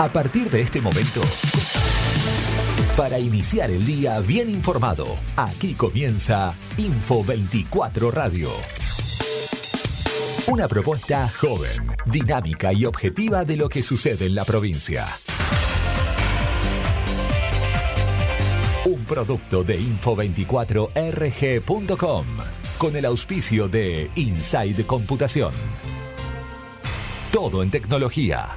A partir de este momento, para iniciar el día bien informado, aquí comienza Info 24 Radio. Una propuesta joven, dinámica y objetiva de lo que sucede en la provincia. Un producto de info24rg.com con el auspicio de Inside Computación. Todo en tecnología.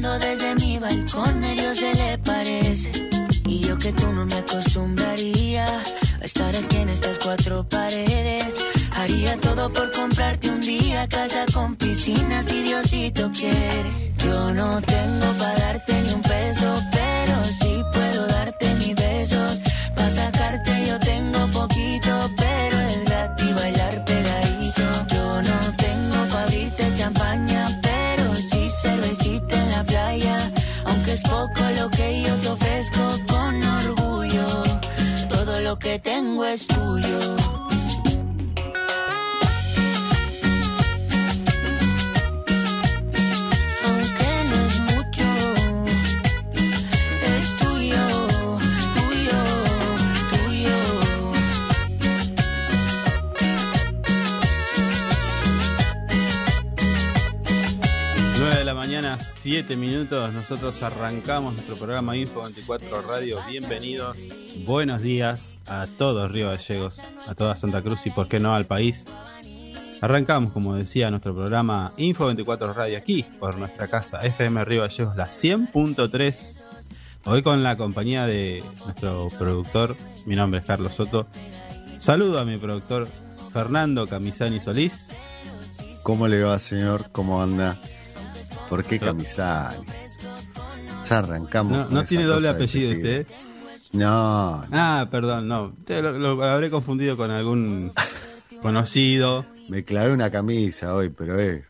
Desde mi balcón medio se le parece. Y yo que tú no me acostumbraría a estar aquí en estas cuatro paredes. Haría todo por comprarte un día casa con piscina si Diosito quiere. Yo no tengo para darte ni es tuyo. Tuyo, tuyo. 9 de la mañana, 7 minutos. Nosotros arrancamos nuestro programa Info 24 Radio. Bienvenidos, buenos días a todos Río Gallegos, a toda Santa Cruz y por qué no al país. Arrancamos, como decía, nuestro programa Info 24 Radio aquí por nuestra casa FM Río Gallegos, la 100.3. Hoy con la compañía de nuestro productor, mi nombre es Carlos Soto. Saludo a mi productor Fernando Camisani Solís. ¿Cómo le va, señor? ¿Cómo anda? ¿Por qué Camisani? Ya arrancamos. No, tiene doble apellido. usted. No, Ah, perdón, no. Te lo, lo habré confundido con algún conocido. me clavé una camisa hoy, pero eh,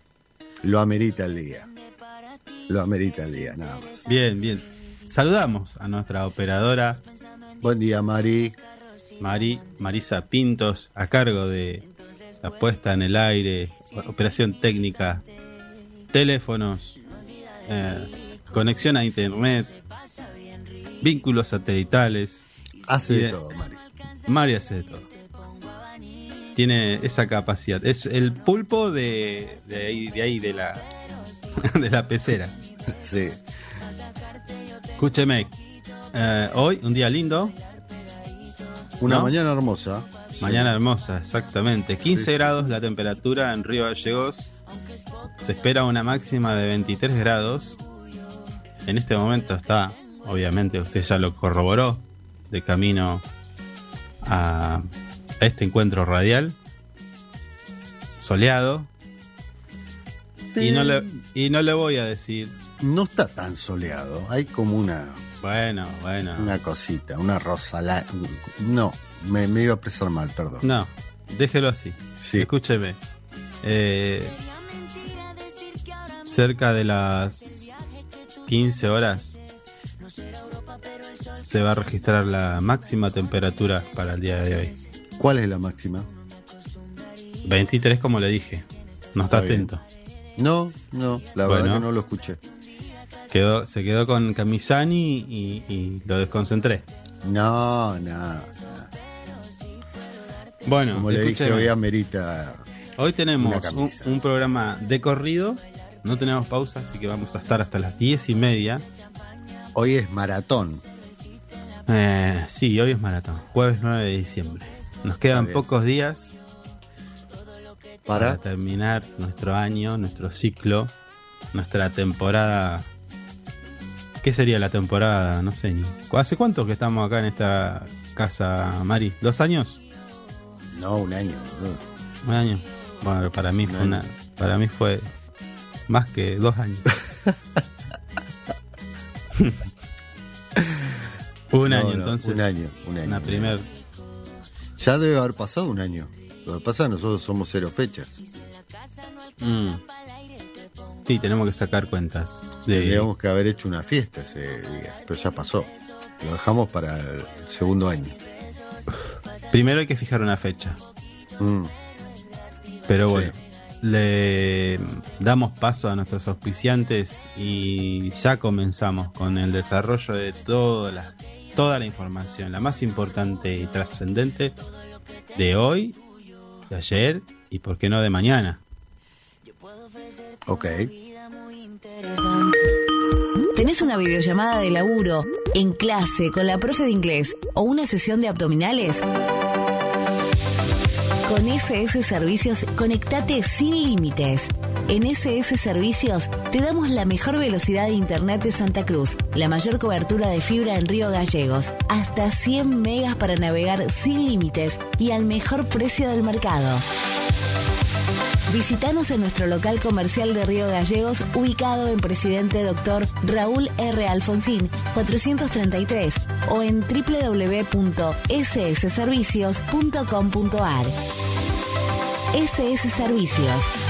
lo amerita el día. Lo amerita el día, nada más. Bien, bien. Saludamos a nuestra operadora Buen día, Mari. Mari, Marisa Pintos, a cargo de la puesta en el aire, operación técnica, teléfonos, eh, conexión a internet, vínculos satelitales. Hace de todo, Mari. Mari hace de todo. Tiene esa capacidad. Es el pulpo de, de ahí, de ahí, de la, de la pecera. Sí. Escúcheme, eh, hoy un día lindo, Una ¿No? mañana hermosa. mañana hermosa, exactamente. 15 Sí, sí. grados la temperatura en Río Gallegos. Se espera una máxima de 23 grados. En este momento está, obviamente usted ya lo corroboró, de camino a este encuentro radial. Soleado. Y no, le, y no le voy a decir, No está tan soleado. Hay como una, bueno, bueno. una cosita, una rosala. No, me, me iba a expresar mal, perdón. No, déjelo así. Sí. Escúcheme. Eh, cerca de las 15 horas se va a registrar la máxima temperatura para el día de hoy. ¿Cuál es la máxima? 23 como le dije. No está, atento. No, no, la Bueno. verdad que no lo escuché. Quedó, se quedó con Camisani y, y lo desconcentré. No, no. no. Bueno, Como le dije, hoy amerita. Hoy tenemos un, un programa de corrido. No tenemos pausa, así que vamos a estar hasta las 10 y media. Hoy es maratón. Eh, sí, hoy es maratón, jueves 9 de diciembre. Nos quedan pocos días para Para. terminar nuestro año, nuestro ciclo, nuestra temporada. ¿Qué sería la temporada? No sé. ¿Hace cuánto que estamos acá en esta casa, Mari? ¿Dos años? No, un año. boludo. ¿Un año? Bueno, para mí Un fue una, para mí fue más que dos años. un No, año, no, entonces. Un año, un año. Una un primer. año. Ya debe haber pasado un año. Lo que pasa es que nosotros somos cero fechas. Mm. Sí, tenemos que sacar cuentas. De, Tendríamos que haber hecho una fiesta ese día, pero ya pasó. Lo dejamos para el segundo año. Primero hay que fijar una fecha. Mm, Pero Sí. bueno, le damos paso a nuestros auspiciantes y ya comenzamos con el desarrollo de toda la, toda la información, la más importante y trascendente de hoy, de ayer y por qué no de mañana. ok. ¿Tenés una videollamada de laburo, en clase, con la profe de inglés o una sesión de abdominales? Con SS Servicios, conectate sin límites. En SS Servicios te damos la mejor velocidad de Internet de Santa Cruz, la mayor cobertura de fibra en Río Gallegos, hasta 100 megas para navegar sin límites y al mejor precio del mercado. Visítanos en nuestro local comercial de Río Gallegos, ubicado en Presidente Dr. Raúl R. Alfonsín, 433, o en www.ssservicios.com.ar. SS Servicios.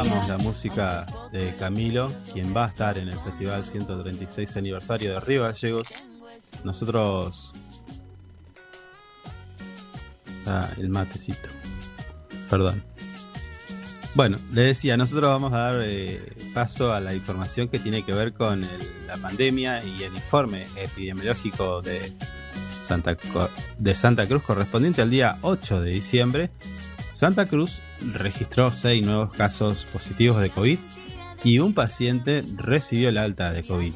Escuchábamos la música de Camilo, quien va a estar en el Festival 136 aniversario de Río Gallegos. Nosotros. Ah, el matecito. Perdón. Bueno, le decía, nosotros vamos a dar eh, paso a la información que tiene que ver con el- la pandemia y el informe epidemiológico de Santa, de Santa Cruz correspondiente al día 8 de diciembre. Santa Cruz registró seis nuevos casos positivos de COVID y un paciente recibió el alta de COVID.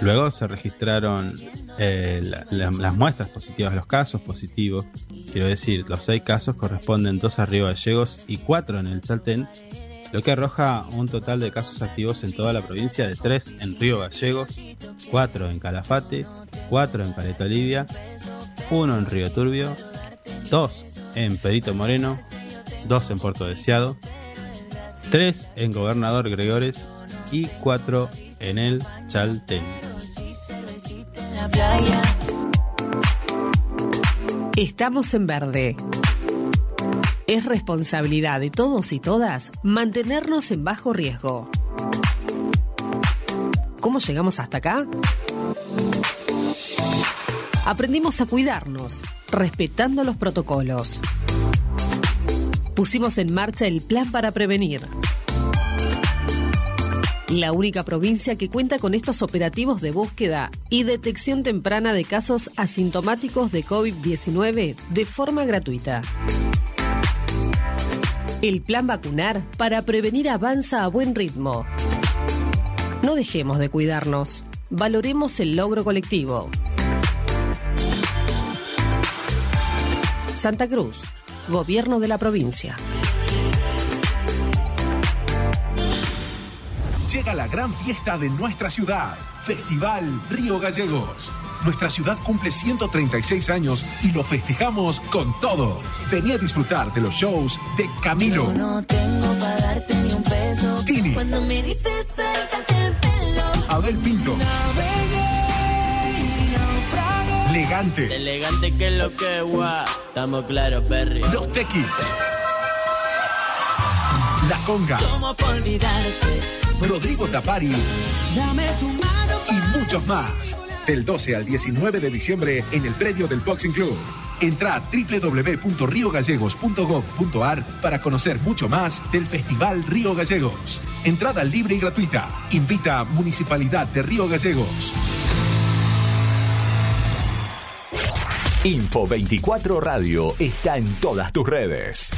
Luego se registraron eh, la- la- las muestras positivas, los casos positivos. Quiero decir, los seis casos corresponden dos a Río Gallegos y cuatro en el Chaltén, lo que arroja un total de casos activos en toda la provincia de tres en Río Gallegos, cuatro en Calafate, cuatro en Caleta Olivia, uno en Río Turbio, dos en Perito Moreno, dos en Puerto Deseado, tres en Gobernador Gregores y cuatro en el Chaltén. Estamos en verde. Es responsabilidad de todos y todas mantenernos en bajo riesgo. ¿Cómo llegamos hasta acá? Aprendimos a cuidarnos, respetando los protocolos. Pusimos en marcha el plan para prevenir. La única provincia que cuenta con estos operativos de búsqueda y detección temprana de casos asintomáticos de COVID-19 de forma gratuita. El plan vacunar para prevenir avanza a buen ritmo. No dejemos de cuidarnos. Valoremos el logro colectivo. Santa Cruz, Gobierno de la provincia. Llega la gran fiesta de nuestra ciudad, Festival Río Gallegos. Nuestra ciudad cumple 136 años y lo festejamos con todo. Vení a disfrutar de los shows de Camilo. No tengo para darte ni un peso. Tini. Cuando me dices suéltate el pelo. Abel Pintos. Elegante. Elegante que lo que guau. Estamos claros, Perry. Los Tequis. La Conga. ¿Cómo olvidarte? Rodrigo Tapari. Dame tu mano. Y muchos más. Del 12 al 19 de diciembre en el predio del Boxing Club. Entra a www.riogallegos.gov.ar para conocer mucho más del Festival Río Gallegos. Entrada libre y gratuita. Invita Municipalidad de Río Gallegos. Info 24 Radio está en todas tus redes.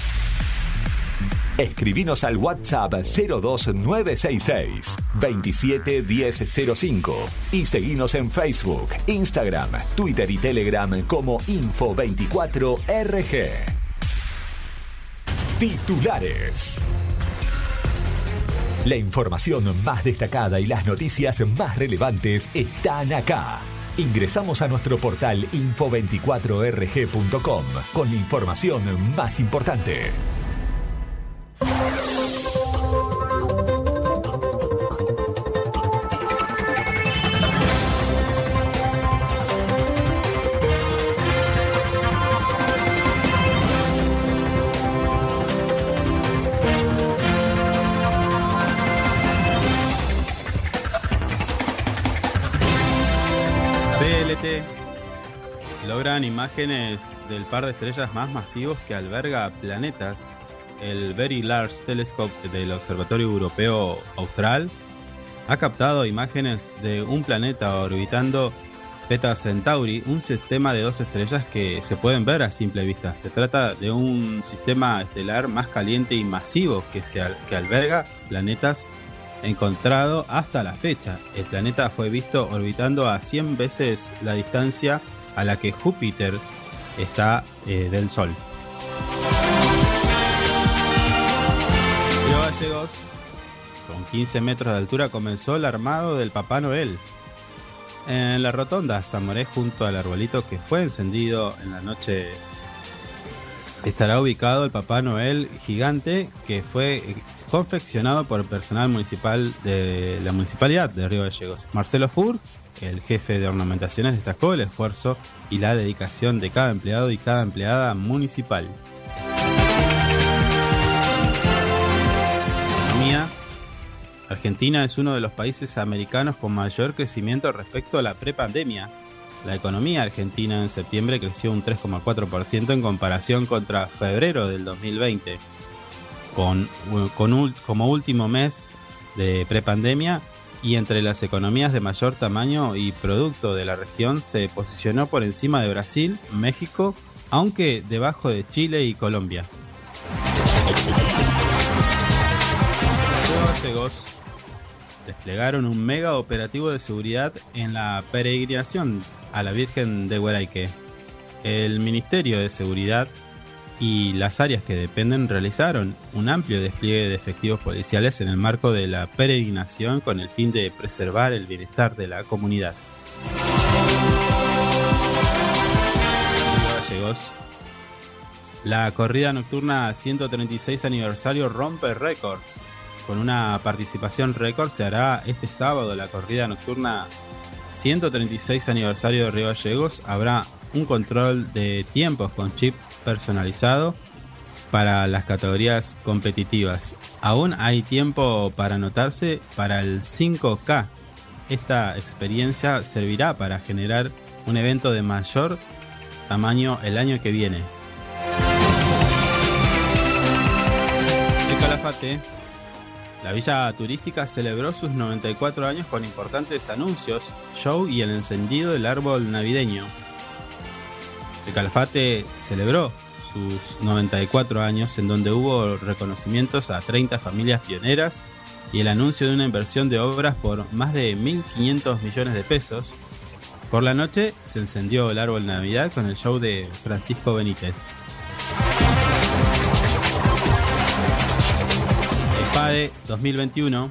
Escribinos al WhatsApp 02966 271005 y seguinos en Facebook, Instagram, Twitter y Telegram como Info24RG. Titulares. La información más destacada y las noticias más relevantes están acá. Ingresamos a nuestro portal info24rg.com con la información más importante. Imágenes del par de estrellas más masivos que alberga planetas. El Very Large Telescope del Observatorio Europeo Austral ha captado imágenes de un planeta orbitando Beta Centauri, un sistema de dos estrellas que se pueden ver a simple vista. Se trata de un sistema estelar más caliente y masivo que, se que alberga planetas encontrado hasta la fecha. El planeta fue visto orbitando a 100 veces la distancia a la que Júpiter está eh, del Sol. Río Gallegos, con 15 metros de altura, comenzó el armado del Papá Noel. En la rotonda Zamoré, junto al arbolito que fue encendido en la noche, estará ubicado el Papá Noel gigante que fue eh, confeccionado por el personal municipal de la municipalidad de Río Gallegos. Marcelo Fur, el jefe de ornamentaciones, destacó el esfuerzo y la dedicación de cada empleado y cada empleada municipal. Economía. Argentina es uno de los países americanos con mayor crecimiento respecto a la prepandemia. La economía argentina en septiembre creció un 3,4% en comparación contra febrero del 2020. Con, como último mes de prepandemia y entre las economías de mayor tamaño y producto de la región se posicionó por encima de Brasil, México, aunque debajo de Chile y Colombia. Los desplegaron un mega operativo de seguridad en la peregrinación a la Virgen de Hueraique. El Ministerio de Seguridad y las áreas que dependen realizaron un amplio despliegue de efectivos policiales en el marco de la peregrinación con el fin de preservar el bienestar de la comunidad. La corrida nocturna 136 aniversario rompe récords. Con una participación récord se hará este sábado la corrida nocturna 136 aniversario de Río Gallegos. Habrá un control de tiempos con chip personalizado para las categorías competitivas. Aún hay tiempo para anotarse para el 5K esta experiencia servirá para generar un evento de mayor tamaño el año que viene. El Calafate, la villa turística celebró sus 94 años con importantes anuncios, show y el encendido del árbol navideño. El Calafate celebró sus 94 años en donde hubo reconocimientos a 30 familias pioneras y el anuncio de una inversión de obras por más de 1.500 millones de pesos. Por la noche se encendió el árbol Navidad con el show de Francisco Benítez. EPADE 2021.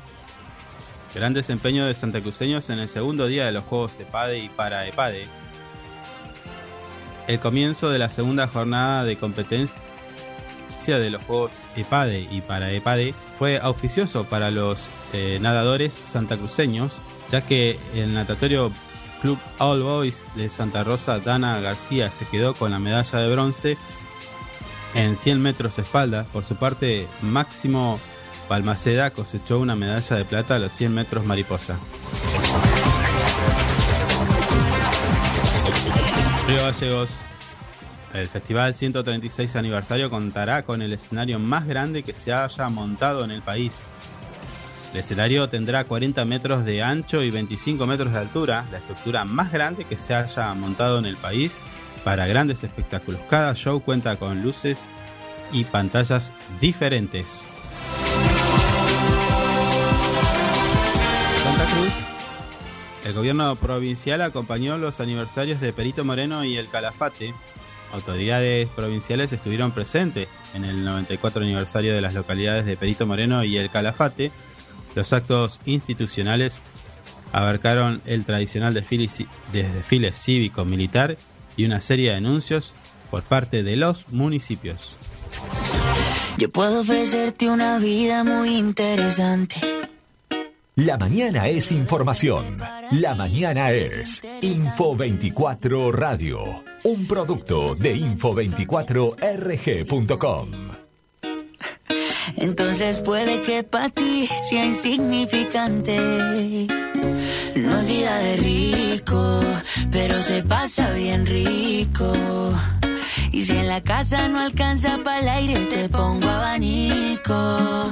Gran desempeño de santacruceños en el segundo día de los Juegos EPADE y para EPADE. El comienzo de la segunda jornada de competencia de los Juegos EPADE y para EPADE fue auspicioso para los eh, nadadores santacruceños, ya que el natatorio Club All Boys de Santa Rosa, Dana García, se quedó con la medalla de bronce en 100 metros espalda. Por su parte, Máximo Balmaceda cosechó una medalla de plata a los 100 metros mariposa. Río Gallegos. El festival 136 aniversario contará con el escenario más grande que se haya montado en el país. El escenario tendrá 40 metros de ancho y 25 metros de altura, la estructura más grande que se haya montado en el país para grandes espectáculos. Cada show cuenta con luces y pantallas diferentes. Santa Cruz. El gobierno provincial acompañó los aniversarios de Perito Moreno y el Calafate. Autoridades provinciales estuvieron presentes en el 94 aniversario de las localidades de Perito Moreno y el Calafate. Los actos institucionales abarcaron el tradicional desfile, cívico-militar y una serie de anuncios por parte de los municipios. Yo puedo ofrecerte una vida muy interesante. La mañana es información. La mañana es Info 24 Radio, un producto de info24rg.com. Entonces puede que para ti sea insignificante. No es vida de rico, pero se pasa bien rico. Y si en la casa no alcanza para el aire, te pongo abanico.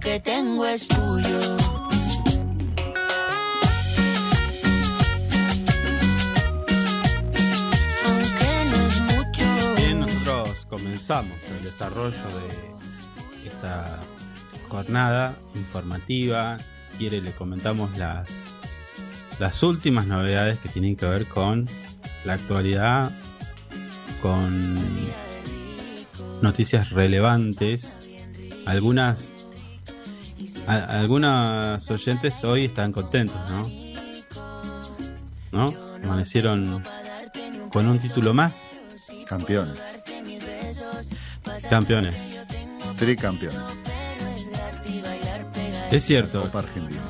que tengo es tuyo. Nosotros comenzamos el desarrollo de esta jornada informativa. Quiere, le comentamos las, las últimas novedades que tienen que ver con la actualidad, con noticias relevantes. Algunas, a- algunas oyentes hoy están contentos, ¿no? ¿No? Amanecieron con un título más. Campeones, Campeones. tricampeones. Es cierto. Copa Argentina.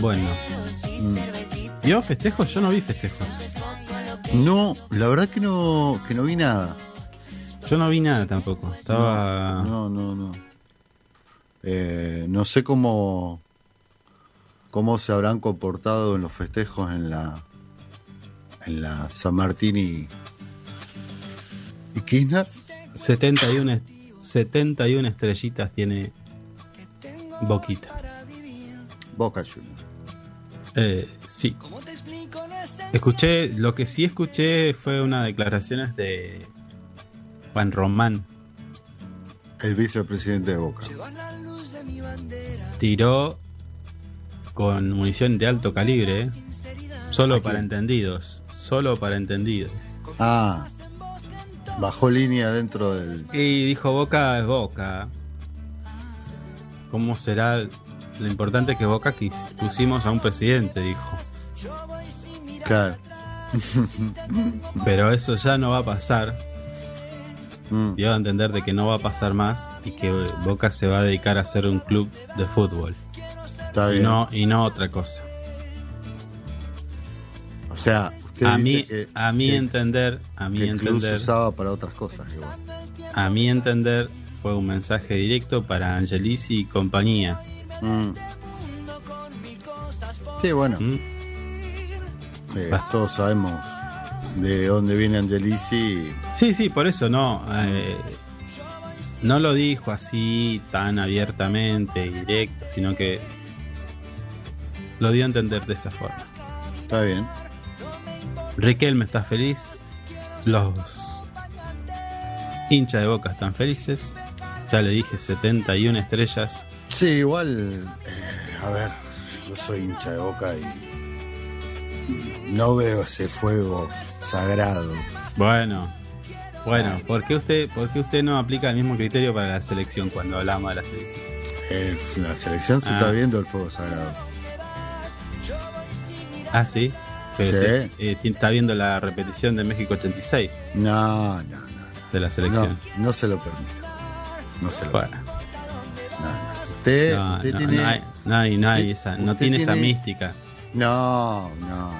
Bueno. ¿Vio festejos? Yo no vi festejos. No, la verdad que no, que no vi nada. Yo no vi nada tampoco. Estaba. No, no, no. Eh, no sé cómo cómo se habrán comportado en los festejos en la en la San Martín y, y Kirchner. 71, est- 71 estrellitas tiene Boquita. Boca Juniors. Eh, sí. Escuché, lo que sí escuché fue unas declaraciones de Juan Román. El vicepresidente de Boca. Tiró con munición de alto calibre, ¿eh? solo ¿A para entendidos. Solo para entendidos. Ah, bajó línea dentro del. Y dijo Boca es Boca. ¿Cómo será? Lo importante es que Boca quis- pusimos a un presidente, dijo. Claro. Pero eso ya no va a pasar. Mm, Dio a entender de que no va a pasar más y que Boca se va a dedicar a ser un club de fútbol. está Y bien. no, y no otra cosa. o sea, usted A dice mí, que, a mí que- entender, a mí que el club se usaba para otras cosas. igual. a mí entender fue un mensaje directo para Angelici y compañía. Mm. Sí, bueno, ¿Mm? eh, todos sabemos de dónde viene Angelici. Sí, sí, por eso no. eh, no lo dijo así tan abiertamente y directo, sino que lo dio a entender de esa forma. Está bien. Riquelme está feliz. Los hinchas de Boca están felices. Ya le dije 71 estrellas. Sí, igual, eh, a ver, yo soy hincha de boca y no veo ese fuego sagrado. Bueno, bueno, ¿por qué usted, por qué usted no aplica el mismo criterio para la selección cuando hablamos de la selección? En la selección se Ah. está viendo el fuego sagrado. Ah, sí. Pero Sí. usted, eh, está viendo la repetición de México 86 No, no, no. de la No, selección. no se lo permito. No se lo Bueno, permito. No, no. Usted, no, usted no, tiene. no hay, no hay- no hay esa, no usted tiene esa tiene- mística. No, no, no.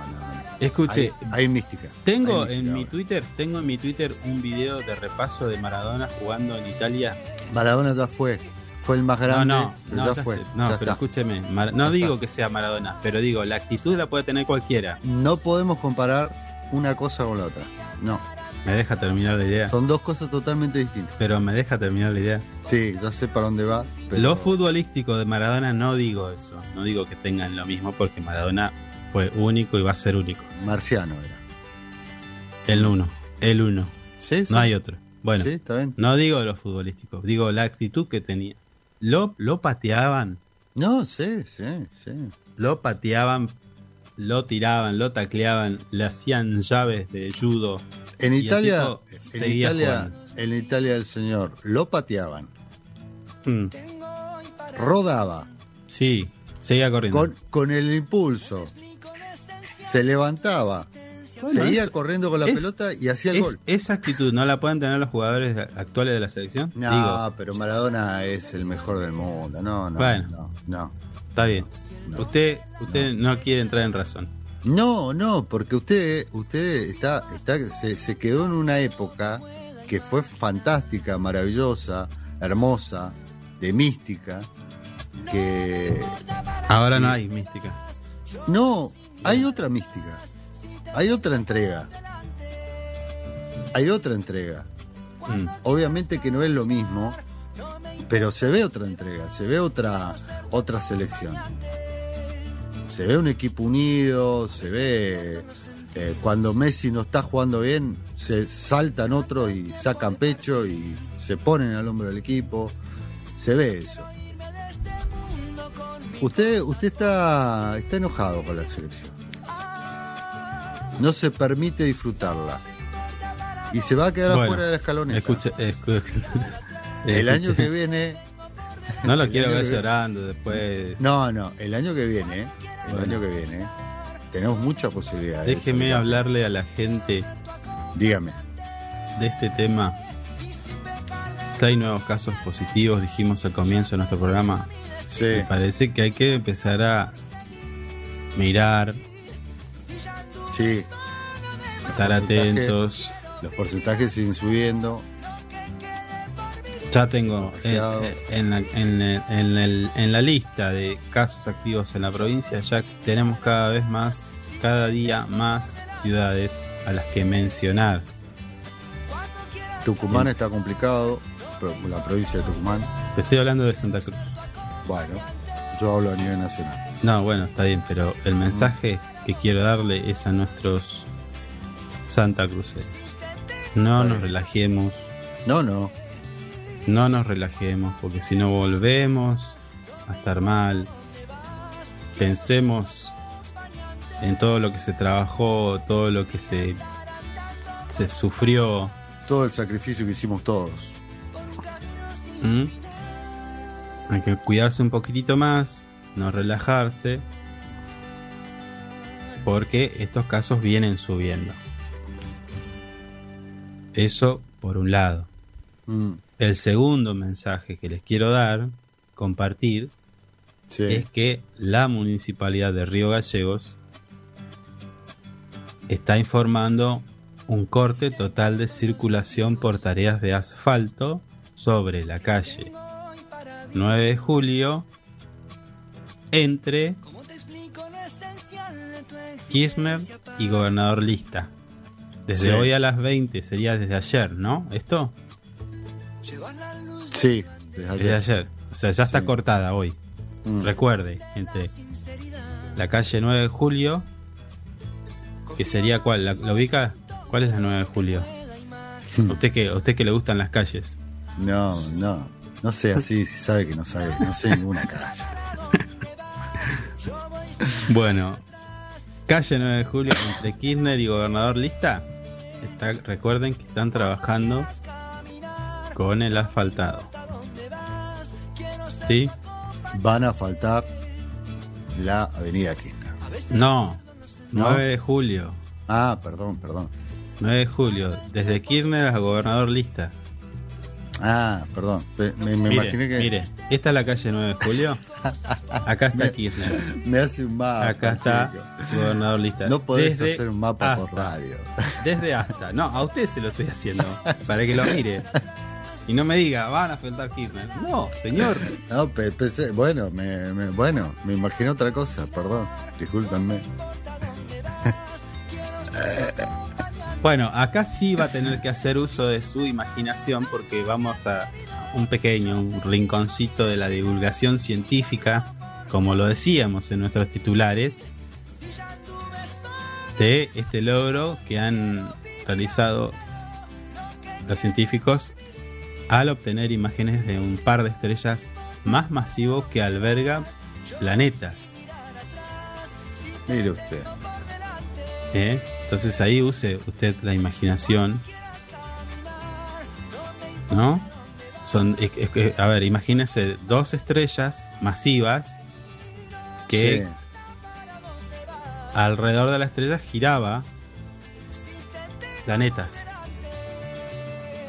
Escuche, Hay, hay mística. Tengo Hay en mi. Twitter, tengo en mi Twitter un video de repaso de Maradona jugando en Italia. Maradona ya fue. Fue el más grande. no, no, no, ya fue. sé. no, ya pero está. escúcheme, Mar- no Ya digo está. que sea Maradona, pero digo, la actitud la puede tener cualquiera. No podemos comparar una cosa con la otra. No. Me deja terminar la idea. Son dos cosas totalmente distintas. Pero me deja terminar la idea. Sí, ya sé para dónde va. Pero... Lo futbolístico de Maradona no digo eso, no digo que tengan lo mismo porque Maradona fue único y va a ser único. Marciano era. El uno, el uno, Sí, sí. no hay otro. Bueno, Sí, está bien. no digo lo futbolístico, digo la actitud que tenía. Lo, lo pateaban, No, sí, sí, sí. lo pateaban, lo tiraban, lo tacleaban, le hacían llaves de judo. En Italia, en Italia, jugando. en Italia el señor lo pateaban, Mm, rodaba sí, seguía corriendo. con, con el impulso, se levantaba, Bueno, seguía eso- corriendo con la es- pelota y hacía el Es- gol. esa actitud no la pueden tener los jugadores actuales de la selección. No, Digo, pero Maradona es el mejor del mundo. No, no, Bueno. no, no. está bien. No. Usted, usted no. quiere entrar en razón. No, no, porque usted, usted está, está, se, se quedó en una época que fue fantástica, maravillosa, hermosa, de mística, que Ahora no hay mística. no, hay otra mística, hay otra entrega, hay otra entrega. Mm. Obviamente que no es lo mismo, pero se ve otra entrega, se ve otra, otra selección. Se ve un equipo unido, se ve eh, cuando Messi no está jugando bien, se saltan otros y sacan pecho y se ponen al hombro del equipo. Se ve eso. Usted, usted está, está enojado con la selección. No se permite disfrutarla. Y se va a quedar Bueno, afuera de la escaloneta. Escuche, escu- El año que viene. No lo el quiero ver llorando después. No, no, el año que viene. El Bueno. año que viene. Tenemos muchas posibilidades. de Déjeme hablarle a la gente. Dígame. de este tema. Seis nuevos casos positivos, dijimos al comienzo de nuestro programa. Sí. Me parece que hay que empezar a mirar, Sí, estar atentos. los porcentajes siguen subiendo. Ya tengo eh, Confiado. eh, en, la, en, el- en el- en la lista de casos activos en la provincia, ya tenemos cada vez más, cada día más ciudades a las que mencionar. Tucumán está complicado, pero la provincia de Tucumán. Te estoy hablando de Santa Cruz. Bueno, yo hablo a nivel nacional. No, bueno, está bien, pero el mensaje que quiero darle es a nuestros Santa Cruceros. No nos relajemos, No, no. No nos relajemos, porque si no volvemos a estar mal. Pensemos en todo lo que se trabajó, todo lo que se, se sufrió. Todo el sacrificio que hicimos todos. ¿Mm? Hay que cuidarse un poquitito más, no relajarse, porque estos casos vienen subiendo. Eso por un lado. Mm, El segundo mensaje que les quiero dar, compartir, sí. es que la municipalidad de Río Gallegos está informando un corte total de circulación por tareas de asfalto sobre la calle 9 de julio entre Kirchner y Gobernador Lista. Desde Sí. hoy a las 20 sería desde ayer, ¿no? ¿Esto? Sí, desde Desde ayer. O sea, ya está Sí. cortada hoy. Mm, Recuerde, entre la calle 9 de julio, que sería cuál, ¿La, la ubica? ¿Cuál es la 9 de julio? Hmm. ¿A usted que, usted que le gustan las calles. No, no. No sé así, si sabe que no sabe. No sé ninguna calle. Bueno, calle 9 de julio entre Kirchner y Gobernador Lista. Está, recuerden que están trabajando con el asfaltado. ¿Sí? Van a faltar la avenida Kirchner. No, ¿No? 9 de julio. Ah, perdón, perdón. 9 de julio, desde Kirchner a Gobernador Lista. Ah, perdón. Pe- Me, me mire, imaginé que mire, esta es la calle 9 de julio. Acá está Me- Kirchner. me hace un mapa. Acá está chico. Gobernador Lista. No podés Desde hacer un mapa por radio. Desde hasta. No, a usted se lo estoy haciendo. Para que lo mire. Y no me diga, van a faltar Kirchner. No, señor. No, pe- pensé, bueno, me, me- bueno, me imaginé otra cosa, perdón, discúlpenme. Bueno, acá sí va a tener que hacer uso de su imaginación porque vamos a un pequeño, un rinconcito de la divulgación científica, como lo decíamos en nuestros titulares, de este logro que han realizado los científicos al obtener imágenes de un par de estrellas más masivo que alberga planetas. Mire usted. ¿eh? Entonces ahí use usted la imaginación. ¿No? Son, es- es que, a ver, imagínese dos estrellas masivas que Sí. alrededor de la estrella giraba planetas.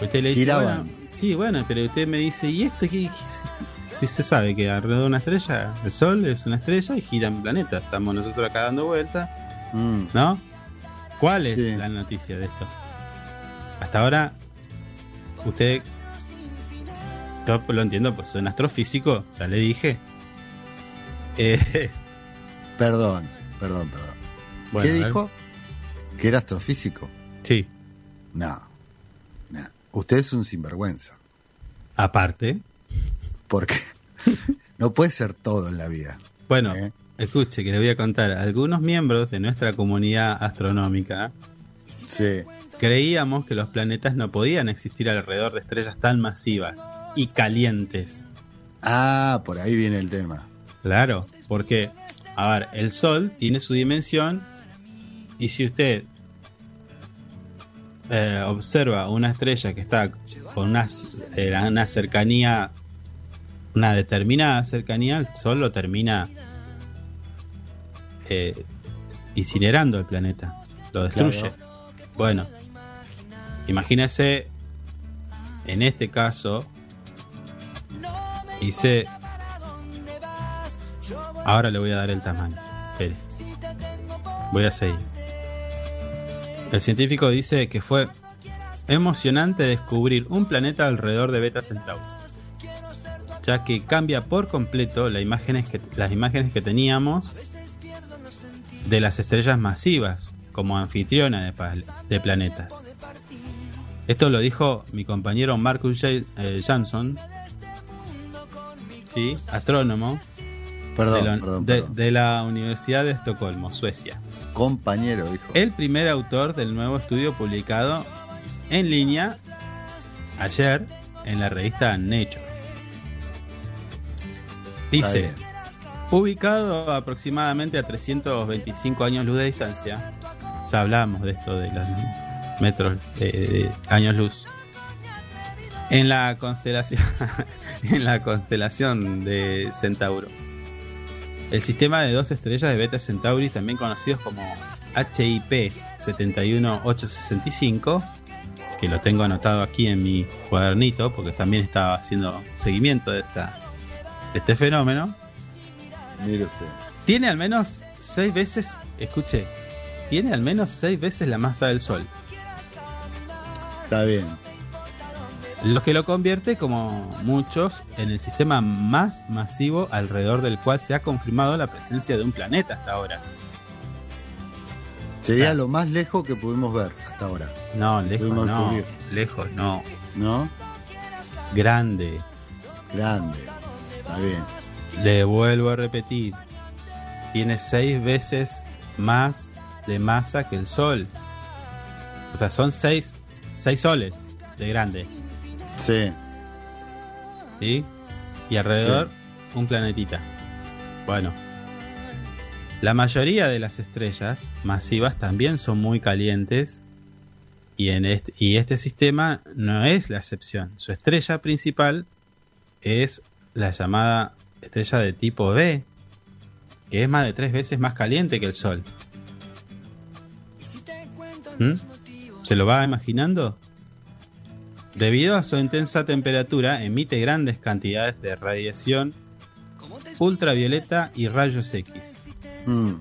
Usted le dice, Giraban. bueno, sí, bueno, pero usted me dice, ¿y esto qué? Si se sabe que alrededor de una estrella, el Sol es una estrella y giran planetas. Estamos nosotros acá dando vueltas. Mm, ¿No? ¿Cuál es Sí. la noticia de esto? Hasta ahora, usted, yo lo entiendo, pues soy un astrofísico, ya le dije. Eh, Perdón, perdón, perdón. bueno, ¿Qué dijo? ¿Que era astrofísico? Sí, no. Usted es un sinvergüenza. aparte, Porque no puede ser todo en la vida. bueno, ¿eh? escuche que le voy a contar, algunos miembros de nuestra comunidad astronómica Sí. creíamos que los planetas no podían existir alrededor de estrellas tan masivas y calientes. Ah, por ahí viene el tema. Claro, porque, a ver, el Sol tiene su dimensión y si usted eh, observa una estrella que está con una, eh, una cercanía, una determinada cercanía, el Sol lo termina eh, incinerando el planeta, lo destruye. Claro. Bueno, imagínese, en este caso, hice Ahora le voy a dar el tamaño. Espere. Voy a seguir. El científico dice que fue emocionante descubrir un planeta alrededor de Beta Centauri, ya que cambia por completo las imágenes que, las imágenes que teníamos de las estrellas masivas como anfitriona de, planetas. Esto lo dijo mi compañero Marcus J- eh, Jansson, ¿sí? astrónomo Perdón, de, la, perdón, de- perdón. de la Universidad de Estocolmo, Suecia. Compañero, dijo. El primer autor del nuevo estudio publicado en línea ayer en la revista Nature. Dice, ubicado aproximadamente a 325 años luz de distancia, ya hablamos de esto de los metros de, de años luz, en la constelación, en la constelación de Centauro. El sistema de dos estrellas de Beta Centauri, también conocidos como HIP 71865, que lo tengo anotado aquí en mi cuadernito, porque también estaba haciendo seguimiento de, esta, de este fenómeno, Mire usted. tiene al menos seis veces, escuche, tiene al menos seis veces la masa del Sol, Está bien. Lo que lo convierte, como muchos, en el sistema más masivo alrededor del cual se ha confirmado la presencia de un planeta hasta ahora. Sería O sea- lo más lejos que pudimos ver hasta ahora. No, lejos no, descubrir. lejos no, ¿No? grande. Grande. Está bien. Le vuelvo a repetir, tiene seis veces más de masa que el Sol. O sea, son seis, seis soles de grande, Sí. ¿sí? Y alrededor un planetita. Bueno, la mayoría de las estrellas masivas también son muy calientes y, en este, y este sistema no es la excepción. Su estrella principal es la llamada estrella de tipo B, que es más de tres veces más caliente que el Sol. ¿Mm? ¿Se lo va imaginando? Debido a su intensa temperatura, emite grandes cantidades de radiación ultravioleta y rayos X. Mm.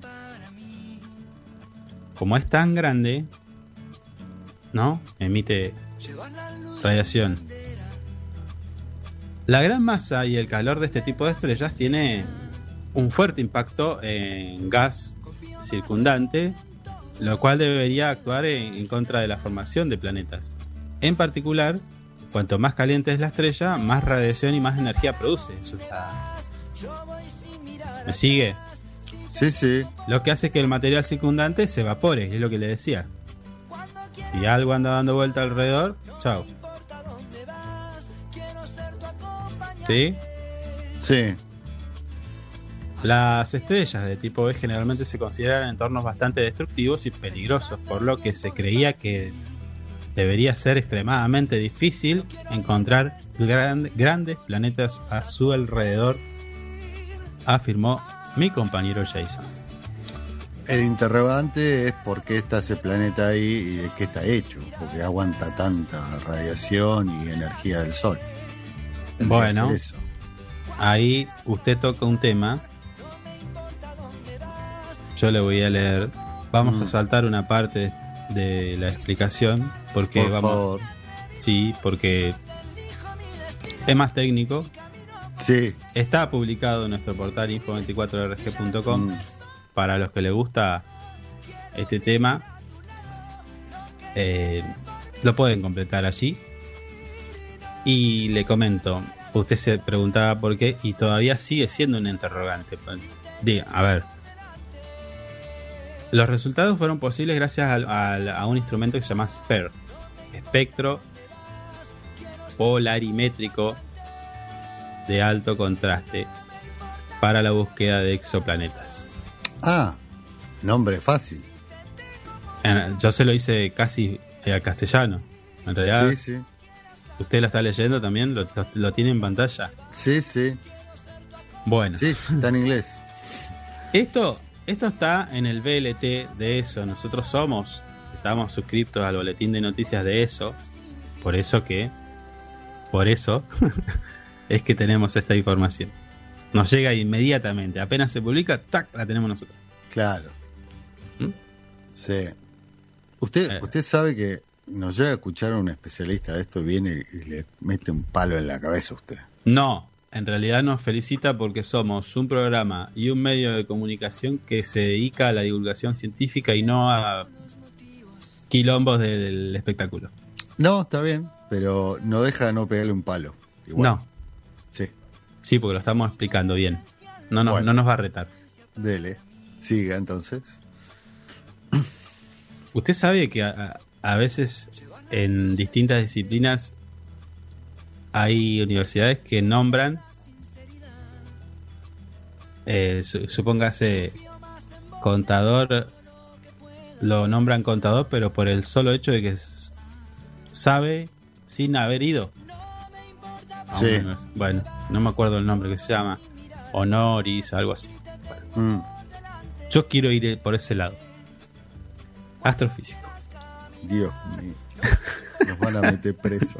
Como es tan grande, ¿no? Emite radiación. La gran masa y el calor de este tipo de estrellas tiene un fuerte impacto en gas circundante, lo cual debería actuar en, en contra de la formación de planetas. En particular, cuanto más caliente es la estrella, más radiación y más energía produce. Eso está. ¿Me sigue? Sí, sí. Lo que hace que el material circundante se evapore, es lo que le decía. Si algo anda dando vuelta alrededor, chao. ¿Sí? Sí. Las estrellas de tipo B generalmente se consideran entornos bastante destructivos y peligrosos, por lo que se creía que debería ser extremadamente difícil encontrar gran- grandes planetas a su alrededor, afirmó mi compañero Jason. El interrogante es por qué está ese planeta ahí y de qué está hecho. Porque aguanta tanta radiación y energía del sol. Bueno. eso. Ahí usted toca un tema. Yo le voy a leer. Vamos Mm. a saltar una parte de la explicación porque Por vamos. favor. Sí, porque es más técnico. Sí. Está publicado en nuestro portal info24rg.com Mm. para los que les gusta este tema. eh, lo pueden completar allí. Y le comento, usted se preguntaba por qué y todavía sigue siendo un interrogante. Diga, a ver. Los resultados fueron posibles gracias a, un instrumento que se llama SPHERE, espectro polarimétrico de alto contraste para la búsqueda de exoplanetas. Ah, nombre fácil. Eh, Yo se lo hice casi eh, al castellano. En realidad, Sí, sí. usted lo está leyendo también, lo, tiene en pantalla. Sí, sí. Bueno, Sí, está en inglés. esto, esto está en el VLT de eso. Nosotros somos, estamos suscriptos al boletín de noticias de eso. Por eso que, por eso es que tenemos esta información. Nos llega inmediatamente. Apenas se publica, tac, la tenemos nosotros. Claro. Sí. Usted, Eh. usted sabe que nos llega a escuchar a un especialista de esto y viene y le mete un palo en la cabeza a usted. No, en realidad nos felicita porque somos un programa y un medio de comunicación que se dedica a la divulgación científica y no a quilombos del espectáculo. No, está bien, pero no deja de no pegarle un palo. Igual. No, Sí, sí, porque lo estamos explicando bien. No nos, Bueno. no nos va a retar. dele. Siga entonces. ¿Usted sabe que a, a- veces en distintas disciplinas hay universidades que nombran, eh, su- supóngase, contador, lo nombran contador, pero por el solo hecho de que sabe sin haber ido? a Sí. Bueno, no me acuerdo el nombre que se llama, honoris, algo así. Mm, Yo quiero ir por ese lado. Astrofísico. Dios mío. Nos van a meter presos.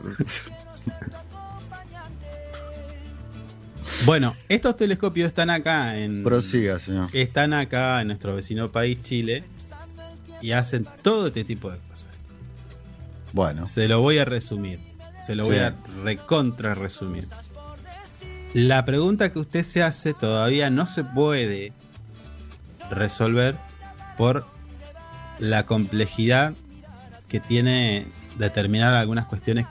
Bueno, estos telescopios están acá en Prosiga, señor. están acá en nuestro vecino país Chile y hacen todo este tipo de cosas. Bueno, Se lo voy a resumir. Se lo Sí. voy a recontra resumir. La pregunta que usted se hace todavía no se puede resolver por la complejidad que tiene determinar algunas cuestiones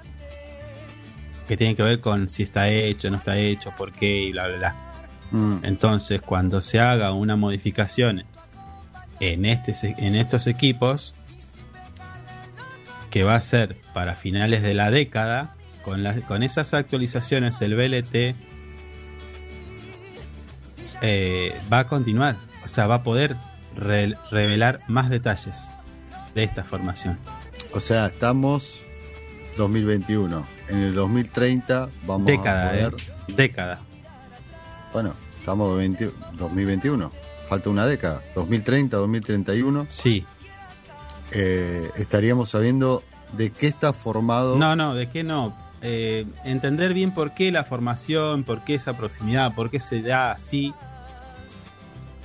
que tienen que ver con si está hecho, no está hecho, por qué y bla, bla, bla. mm, Entonces, cuando se haga una modificación en, este, en estos equipos, que va a ser para finales de la década, con, las- con esas actualizaciones, el BLT eh, va a continuar. O sea, va a poder re- revelar más detalles de esta formación. o sea, estamos 2021. En el 2030 vamos década, a ¿eh? poder... Década. Bueno, estamos 20 2021. Falta una década. 2030, 2031. Sí. eh, estaríamos sabiendo de qué está formado. No, no, ¿de qué no? Eh, entender bien por qué la formación, por qué esa proximidad, por qué se da así,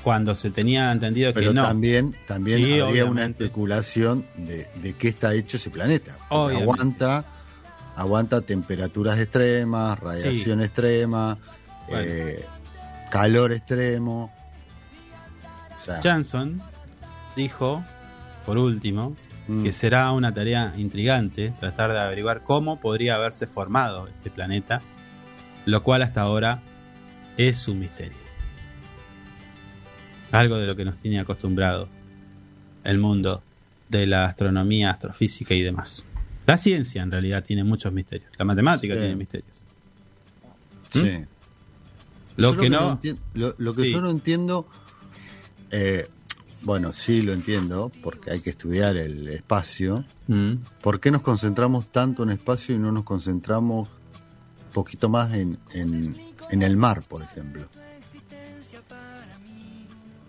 cuando se tenía entendido pero que no. también, también Sí, una especulación de, de qué está hecho ese planeta. Aguanta, aguanta temperaturas extremas, radiación extrema, Bueno. eh, calor extremo. Sea, Johnson dijo, por último, mm, que será una tarea intrigante tratar de averiguar cómo podría haberse formado este planeta, lo cual hasta ahora es un misterio. Algo de lo que nos tiene acostumbrado el mundo de la astronomía, astrofísica y demás. La ciencia en realidad tiene muchos misterios. La matemática Sí. tiene misterios. sí. ¿Mm? Lo Yo que no... lo, lo que Sí. yo no entiendo, eh, bueno, sí lo entiendo, porque hay que estudiar el espacio. Mm. ¿Por qué nos concentramos tanto en espacio y no nos concentramos un poquito más en, en, en el mar, por ejemplo?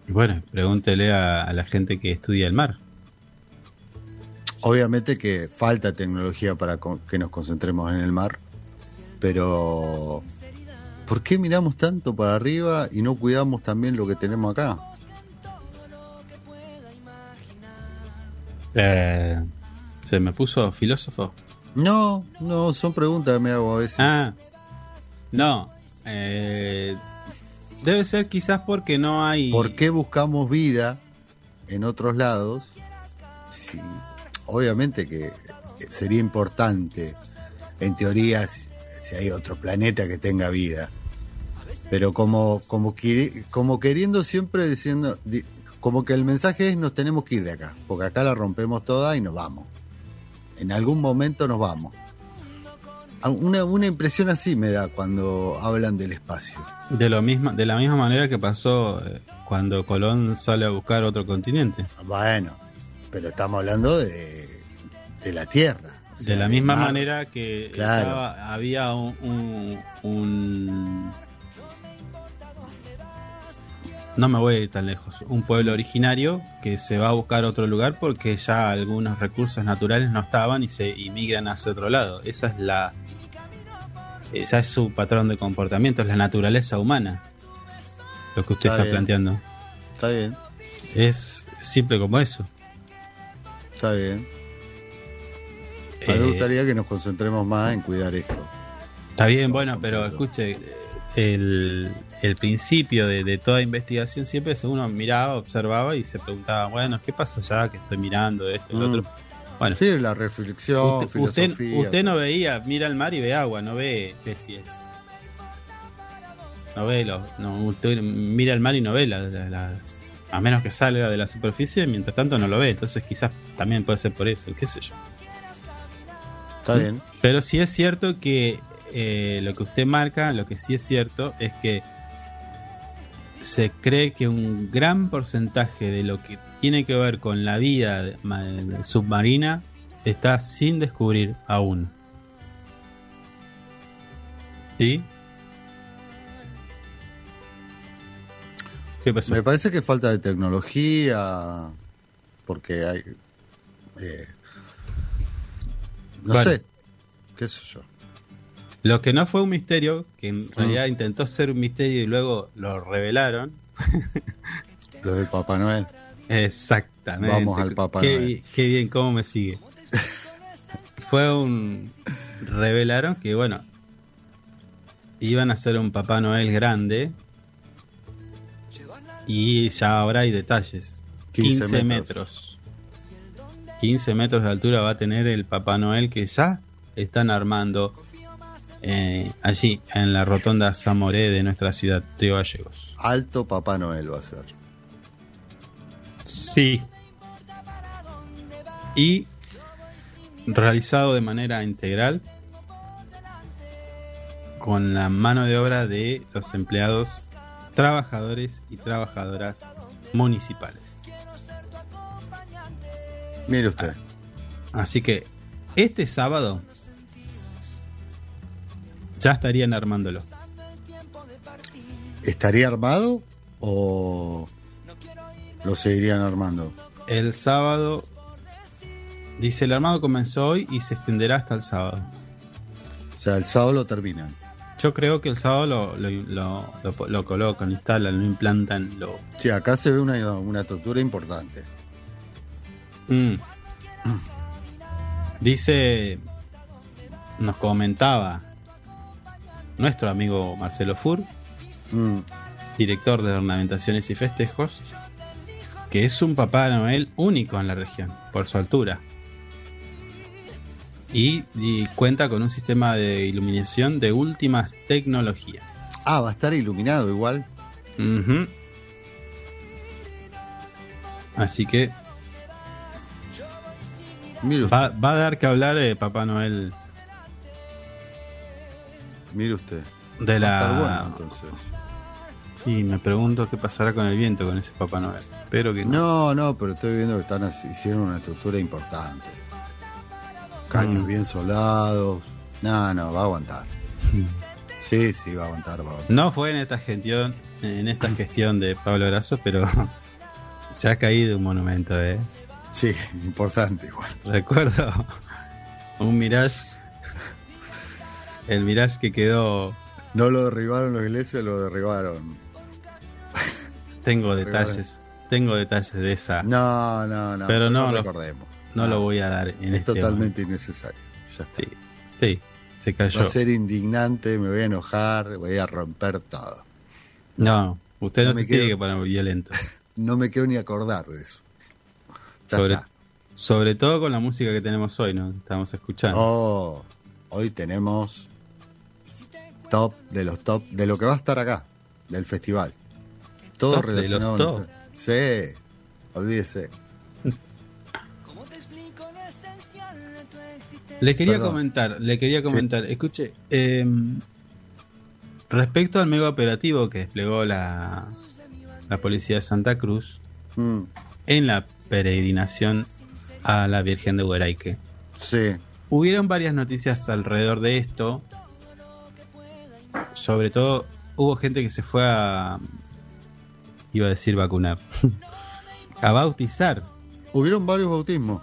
Bueno, pregúntele a, a la gente que estudia el mar. Obviamente que falta tecnología para que nos concentremos en el mar, pero ¿por qué miramos tanto para arriba y no cuidamos también lo que tenemos acá? Eh, ¿Se me puso filósofo? No, no, son preguntas que me hago a veces. Ah, no. eh, debe ser quizás porque no hay. ¿Por qué buscamos vida en otros lados? Sí, obviamente que sería importante, en teoría, si hay otro planeta que tenga vida. Pero como, como, como queriendo siempre diciendo, di- como que el mensaje es nos tenemos que ir de acá, porque acá la rompemos toda y nos vamos. En algún momento nos vamos. A- Una, una impresión así me da cuando hablan del espacio. De, lo misma, de la misma manera que pasó eh, cuando Colón sale a buscar otro continente. Bueno, pero estamos hablando de, de la Tierra. o sea, de la misma manera que Claro. estaba- había un, un- un- No me voy a ir tan lejos. Un pueblo originario que se va a buscar otro lugar porque ya algunos recursos naturales no estaban y se inmigran hacia otro lado. Esa es la. Esa es su patrón de comportamiento, es la naturaleza humana. Lo que usted Está está planteando. Está bien. Es simple como eso. Está bien. A mí me Eh, gustaría que nos concentremos más en cuidar esto. Está bien, bueno, pero escuche, el, el principio de, de toda investigación siempre es uno miraba, observaba y se preguntaba, bueno, ¿qué pasa ya que estoy mirando esto y lo Mm. otro? Bueno, Sí, la reflexión, usted, usted, filosofía. usted no veía, mira el mar y ve agua, no ve especies. No ve lo, no, usted mira el mar y no ve la, la- la- a menos que salga de la superficie, mientras tanto no lo ve, entonces quizás también puede ser por eso, qué sé yo. Está bien. Pero sí es cierto que eh, lo que usted marca, lo que sí es cierto es que se cree que un gran porcentaje de lo que tiene que ver con la vida submarina está sin descubrir aún. ¿Sí? ¿Qué pasó? Me parece que falta de tecnología, porque hay... eh, no sé, qué sé yo. Lo que no fue un misterio, que en realidad intentó ser un misterio y luego lo revelaron, Lo del Papá Noel. Exactamente. Vamos al Papá qué, Noel. qué bien, cómo me sigue. Fue un. Revelaron que, bueno, iban a hacer un Papá Noel grande. Y ya ahora hay detalles. 15 15, metros. metros. 15 metros de altura va a tener el Papá Noel que ya están armando eh, allí en la rotonda Zamoré de nuestra ciudad, Río Gallegos. Alto Papá Noel va a ser. Sí. Y realizado de manera integral con la mano de obra de los empleados, trabajadores y trabajadoras municipales. Mire usted. Así que este sábado ya estarían armándolo. ¿Estaría armado o lo seguirían armando? El sábado, dice el armado comenzó hoy y se extenderá hasta el sábado. O sea, el sábado lo terminan. Yo creo que el sábado lo, lo, lo- lo- lo colocan, instalan, lo implantan, lo... Sí, acá se ve una, una estructura importante. Mm. Dice, nos comentaba nuestro amigo Marcelo Fur, Mm, director de ornamentaciones y festejos, que es un Papá Noel único en la región, por su altura. Y, y cuenta con un sistema de iluminación de últimas tecnologías. Ah, va a estar iluminado igual. Así que va, va a dar que hablar de Papá Noel Mire usted. de Va a estar la... bueno, entonces. Sí, me pregunto qué pasará con el viento con ese Papá Noel. Espero que no. No, no, pero estoy viendo que están hicieron una estructura importante. Caños Mm. bien soldados. No, no, va a aguantar. Sí, sí, va a aguantar, va a aguantar. No fue en esta gestión, en esta gestión de Pablo Grasso, pero se ha caído un monumento, ¿eh? Sí, importante igual. Recuerdo un Mirage, el Mirage que quedó, No lo derribaron los ingleses, lo derribaron. tengo detalles, tengo detalles de esa, no, No, no, no. Pero no lo- recordemos. lo voy a dar en Es este totalmente innecesario. Ya está. Sí, sí, se Va cayó. a ser indignante, me voy a enojar, voy a romper todo. No, usted no, No me se tiene quedo- que poner violento. No me quiero ni acordar de eso. Ya Sobre, está. sobre todo con la música que tenemos hoy, ¿no? Estamos escuchando. Oh, hoy tenemos top de los top de lo que va a estar acá, del festival. Todo Top de los relacionado. top. Sí, olvídese. Le quería Perdón. comentar, le quería comentar, escuche, eh, respecto al mega operativo que desplegó la, la policía de Santa Cruz Mm, en la peregrinación a la Virgen de Hueraique. sí, Hubieron varias noticias alrededor de esto. Sobre todo, hubo gente que se fue a. iba a decir vacunar. a bautizar. hubieron varios bautismos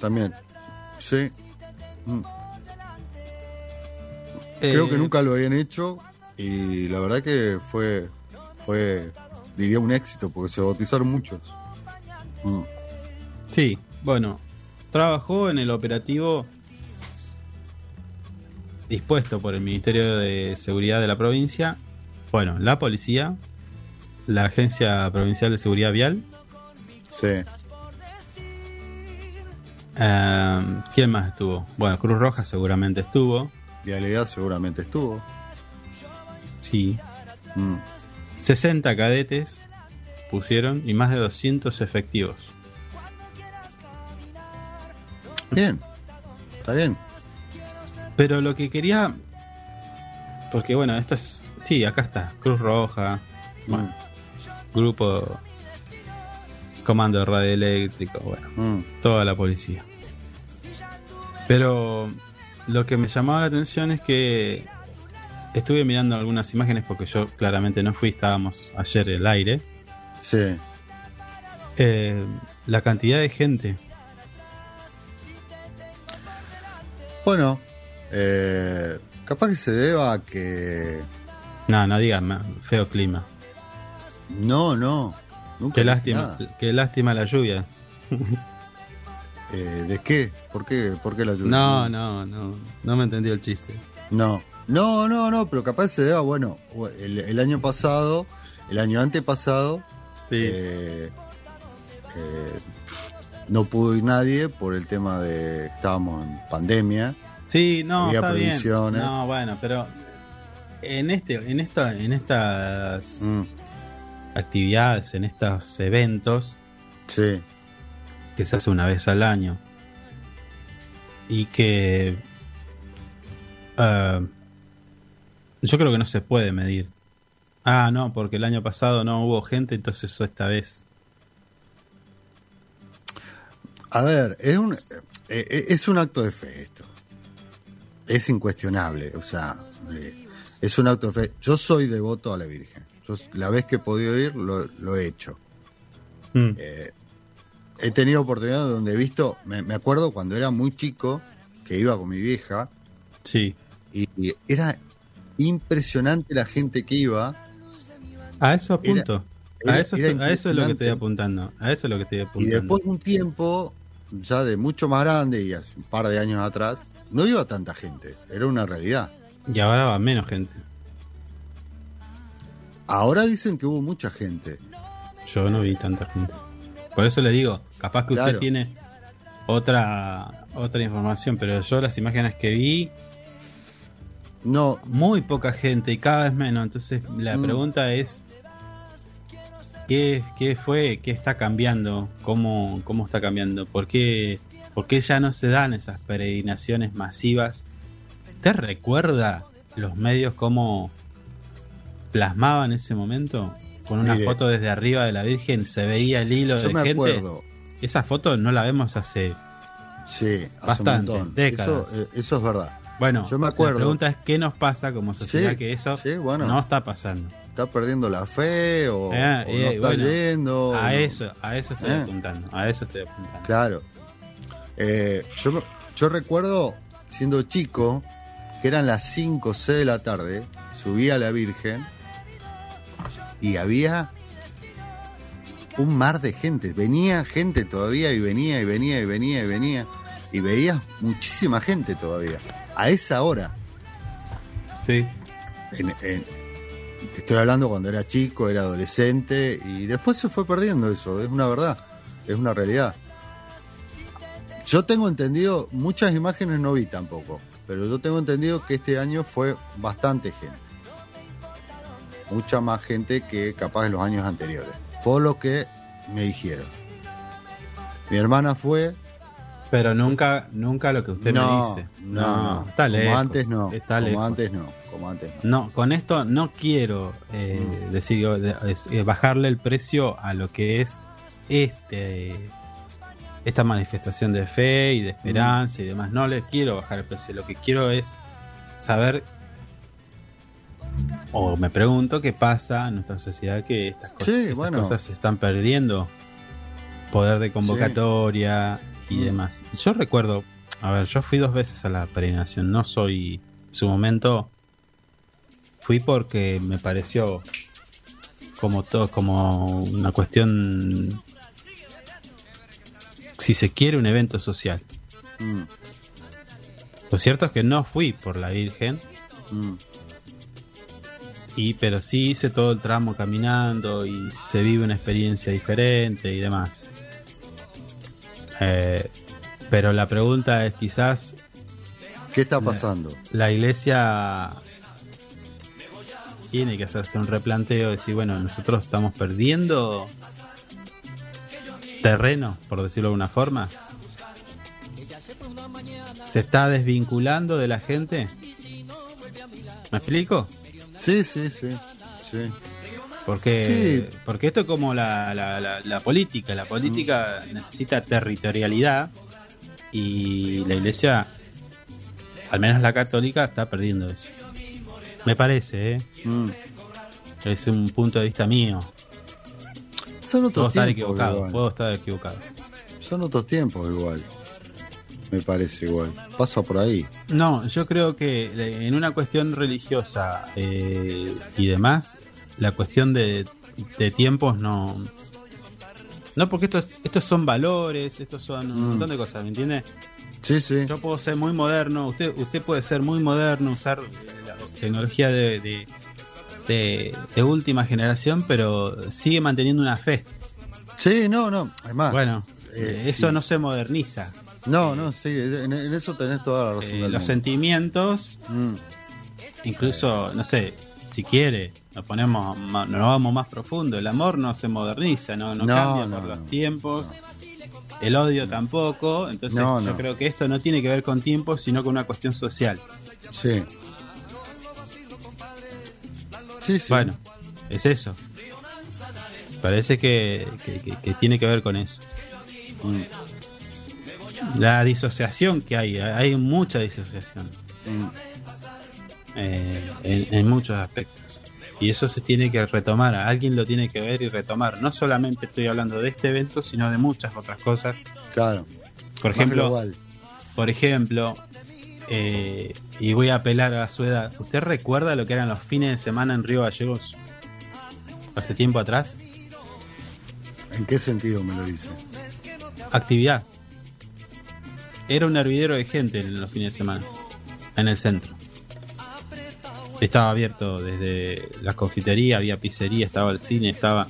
también. Sí. Mm, Creo Eh, que nunca lo habían hecho y la verdad que fue fue diría un éxito porque se bautizaron muchos. Mm. Sí, bueno, trabajó en el operativo dispuesto por el Ministerio de Seguridad de la provincia, bueno, la policía, la Agencia Provincial de Seguridad Vial, Sí. eh, ¿quién más estuvo? Bueno, Cruz Roja seguramente estuvo, Vialidad seguramente estuvo. sí, Mm. 60 cadetes pusieron y más de 200 efectivos. Bien. Está bien. Pero lo que quería. Porque bueno, esto es. Sí, acá está. Cruz Roja. Bueno, grupo. Comando de radio eléctrico. Bueno, Mm. toda la policía. Pero lo que me llamaba la atención es que estuve mirando algunas imágenes porque yo claramente no fui, estábamos ayer el aire. Sí. Eh, la cantidad de gente. Bueno, eh, capaz que se deba a que. No, no digas feo clima. No, no. Nunca Qué lástima, nada. qué lástima la lluvia. Eh, ¿De qué? ¿Por qué? ¿Por qué la lluvia? No, no, no, no me entendió el chiste. No, no, no, no, pero capaz se deba, bueno, el, el año pasado, el año antepasado, Sí. eh, eh, no pudo ir nadie por el tema de estábamos en pandemia. Sí, no, Había está bien. No, bueno, pero en este, en esta, en estas Mm, actividades, en estos eventos sí, que se hace una vez al año y que ah, yo creo que no se puede medir. Ah, no, porque el año pasado no hubo gente, entonces eso esta vez. A ver, es un, eh, eh, es un acto de fe esto. Es incuestionable, o sea, eh, es un acto de fe. Yo soy devoto a la Virgen. Yo, la vez que he podido ir, lo, lo he hecho. Mm. Eh, he tenido oportunidades donde he visto, me, me acuerdo cuando era muy chico, que iba con mi vieja, Sí. y, y era impresionante la gente que iba. A eso apunto. era- a, eso era a eso es lo que estoy apuntando. A eso es lo que estoy Y apuntando. después de un tiempo, ya de mucho más grande y hace un par de años atrás, no iba tanta gente, era una realidad. Y ahora va menos gente. Ahora dicen que hubo mucha gente. Yo no vi tanta gente. Por eso le digo, capaz que usted tiene otra otra información, pero yo las imágenes que vi, No, muy poca gente y cada vez menos. Entonces la Mm. pregunta es, ¿qué, ¿qué fue? ¿Qué está cambiando? ¿Cómo, cómo está cambiando? ¿Por qué, ¿Por qué ya no se dan esas peregrinaciones masivas? ¿Te recuerda los medios cómo plasmaban ese momento? Con una Mire. foto desde arriba de la Virgen se veía el hilo yo de me gente. acuerdo. Esa foto no la vemos hace. Sí, hace Bastante, un décadas. Eso, eh, eso es verdad. Bueno, Yo me acuerdo. la pregunta es: ¿qué nos pasa como sociedad Sí, que eso sí, bueno. no está pasando? Está perdiendo la fe o, Eh, o eh, no está bueno, yendo. A no. eso, a eso estoy Eh. apuntando. A eso estoy apuntando. Claro. Eh, yo, yo recuerdo, siendo chico, que eran las 5 o 6 de la tarde, subía a la Virgen y había un mar de gente. Venía gente todavía y venía y venía y venía y venía. Y veías muchísima gente todavía. A esa hora. Sí. En- en- te estoy hablando cuando era chico, era adolescente y después se fue perdiendo eso, es una verdad, es una realidad. Yo tengo entendido, muchas imágenes no vi tampoco, pero yo tengo entendido que este año fue bastante gente. Mucha más gente que capaz en los años anteriores. Por lo que me dijeron. Mi hermana fue, Pero nunca, nunca lo que usted no, me dice. no, no, está como lejos. antes no, Está como antes no, como antes no. No, con esto no quiero eh, Mm. decir es- eh, bajarle el precio a lo que es este esta manifestación de fe y de esperanza y demás. No le quiero bajar el precio. Lo que quiero es saber o me pregunto qué pasa en nuestra sociedad que estas, cosas, Sí, estas bueno. cosas se están perdiendo. Poder de convocatoria y Mm. demás. Yo recuerdo, a ver, yo fui dos veces a la peregrinación. No soy en su momento fui porque me pareció como todo como una cuestión si se quiere, un evento social. Mm, Lo cierto es que no fui por la Virgen, mm. y pero sí hice todo el tramo caminando y se vive una experiencia diferente y demás. Eh, pero la pregunta es quizás ¿Qué está pasando? la iglesia tiene que hacerse un replanteo, decir, bueno, nosotros estamos perdiendo terreno, por decirlo de alguna forma. Se está desvinculando de la gente. ¿Me explico? Sí, sí, sí. sí. Porque, Sí. porque esto es como la, la- la- la política. La política necesita territorialidad y la iglesia, al menos la católica, está perdiendo eso. Me parece, ¿eh? Mm. Es un punto de vista mío. Son Puedo otros estar tiempos. equivocado, igual. puedo estar equivocado. Son otros tiempos igual. Me parece igual. Pasa por ahí. No, yo creo que eh, en una cuestión religiosa eh, y demás, la cuestión de, de tiempos no... No, porque estos, estos son valores, estos son un Mm. montón de cosas, ¿me entiende? Sí, sí. Yo puedo ser muy moderno, usted usted puede ser muy moderno, usar eh, la tecnología de, de, de- de última generación, pero sigue manteniendo una fe. Sí, no, no. Además, Bueno, eh, eh, eso sí. no se moderniza. no, no, sí. En, en eso tenés toda la razón. Eh, los sentimientos Mm, incluso, no sé, si quiere, nos ponemos, ma- nos vamos más profundo. El amor no se moderniza, no, no, No, cambia no, por los tiempos. El odio tampoco. Entonces, yo creo que esto no tiene que ver con tiempos, sino con una cuestión social. Sí. Sí, sí. Bueno, es eso. Parece que, que- que- que tiene que ver con eso. La disociación que hay, hay mucha disociación eh, en, en muchos aspectos. Y eso se tiene que retomar, alguien lo tiene que ver y retomar. No solamente estoy hablando de este evento, sino de muchas otras cosas. Claro. Por ejemplo, por ejemplo, eh, y voy a apelar a su edad. ¿Usted recuerda lo que eran los fines de semana en Río Gallegos? Hace tiempo atrás. ¿En qué sentido me lo dice? Actividad. Era un hervidero de gente en los fines de semana. En el centro. Estaba abierto desde la confitería, había pizzería, estaba el cine, estaba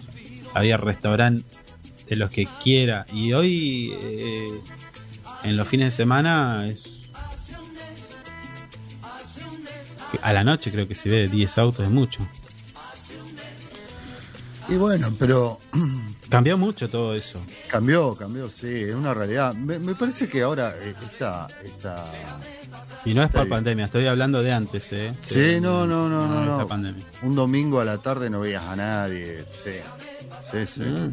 había restaurante de los que quiera. Y hoy, eh, en los fines de semana, es. A la noche creo que se ve 10 autos, es mucho. Y bueno, pero Cambió mucho todo eso. cambió, cambió, sí, es una realidad. Me, me parece que ahora eh, esta, esta, Y no es Está por pandemia, estoy hablando de antes, ¿eh? Sí, De- no, no, no, no, no. un domingo a la tarde no veías a nadie. Sí, sí, sí. Mm.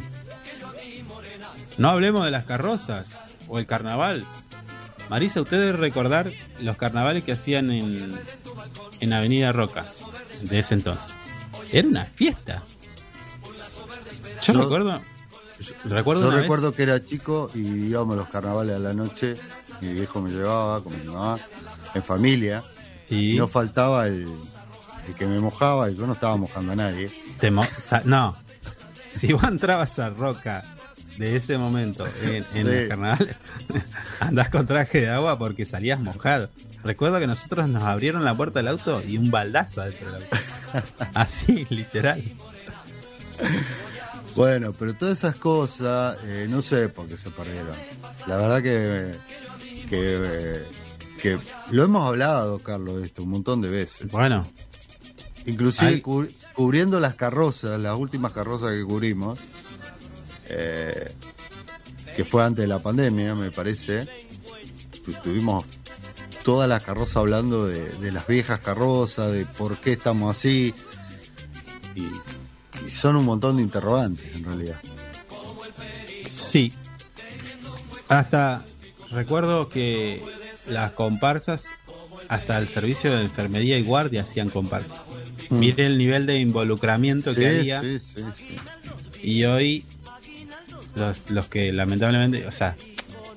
No hablemos de las carrozas o el carnaval. Marisa, usted debe recordar los carnavales que hacían en, en Avenida Roca de ese entonces. Era una fiesta. Yo, Yo- recuerdo. recuerdo Yo vez- recuerdo que era chico y íbamos a los carnavales a la noche. Mi viejo me llevaba con mi mamá, en familia. Sí, Y no faltaba el, el que me mojaba y yo no estaba mojando a nadie. te mo- sa- no. Si vos entrabas a Roca de ese momento en, en Sí. los carnavales, andás con traje de agua porque salías mojado. Recuerdo que nosotros nos abrieron la puerta del auto y un baldazo adentro del auto. Así, literal. Bueno, pero todas esas cosas, eh, no sé por qué se perdieron. La verdad que, que, eh, que lo hemos hablado, Carlos, esto un montón de veces. Bueno, Inclusive Hay- cubriendo las carrozas, las últimas carrozas que cubrimos, eh, que fue antes de la pandemia, me parece, tu- tuvimos toda la carroza hablando de, de las viejas carrozas, de por qué estamos así, y, y son un montón de interrogantes en realidad. sí. Hasta recuerdo que las comparsas, hasta el servicio de enfermería y guardia hacían comparsas. Mire el nivel de involucramiento Sí, que había. sí, sí, sí. Y hoy los, los que lamentablemente, o sea,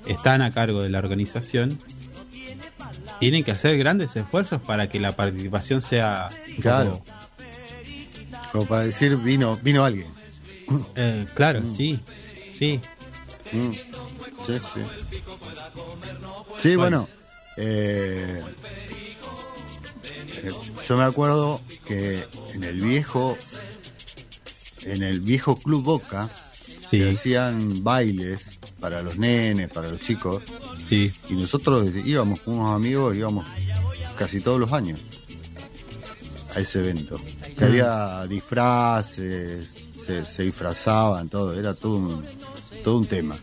están a cargo de la organización, tienen que hacer grandes esfuerzos para que la participación sea un poco- Claro. Como para decir, vino, vino alguien. Eh, claro, sí, sí. Mm. Sí, sí. Sí, bueno. eh, eh, yo me acuerdo que en el viejo, en el viejo Club Boca, Sí. se hacían bailes para los nenes, para los chicos, Sí. y nosotros íbamos con unos amigos, íbamos casi todos los años a ese evento. Que Mm. había disfraces, se, se disfrazaban, todo, era todo un, todo un tema.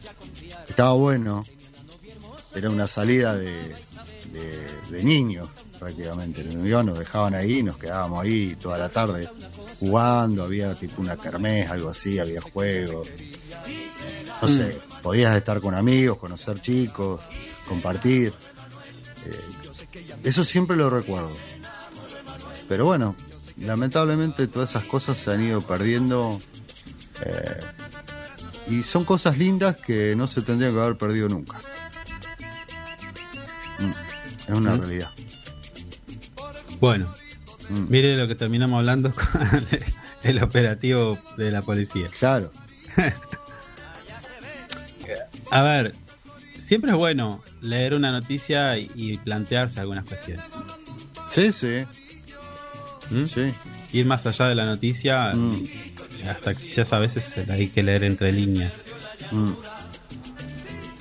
Estaba bueno, era una salida de, de- de niños prácticamente. Nos iban, nos dejaban ahí, nos quedábamos ahí toda la tarde jugando, había tipo una kermés, algo así, había juegos. No sé, podías estar con amigos, conocer chicos, compartir. Eh, eso siempre lo recuerdo. Pero bueno, lamentablemente todas esas cosas se han ido perdiendo. eh, y son cosas lindas que no se tendrían que haber perdido nunca. Mm, Es una realidad. Bueno, Mm. mire lo que terminamos hablando con el operativo de la policía. Claro, A ver, siempre es bueno leer una noticia y- y plantearse algunas cuestiones. sí, sí, ¿Mm? sí. Ir más allá de la noticia, Mm. hasta quizás a veces hay que leer entre líneas. Mm.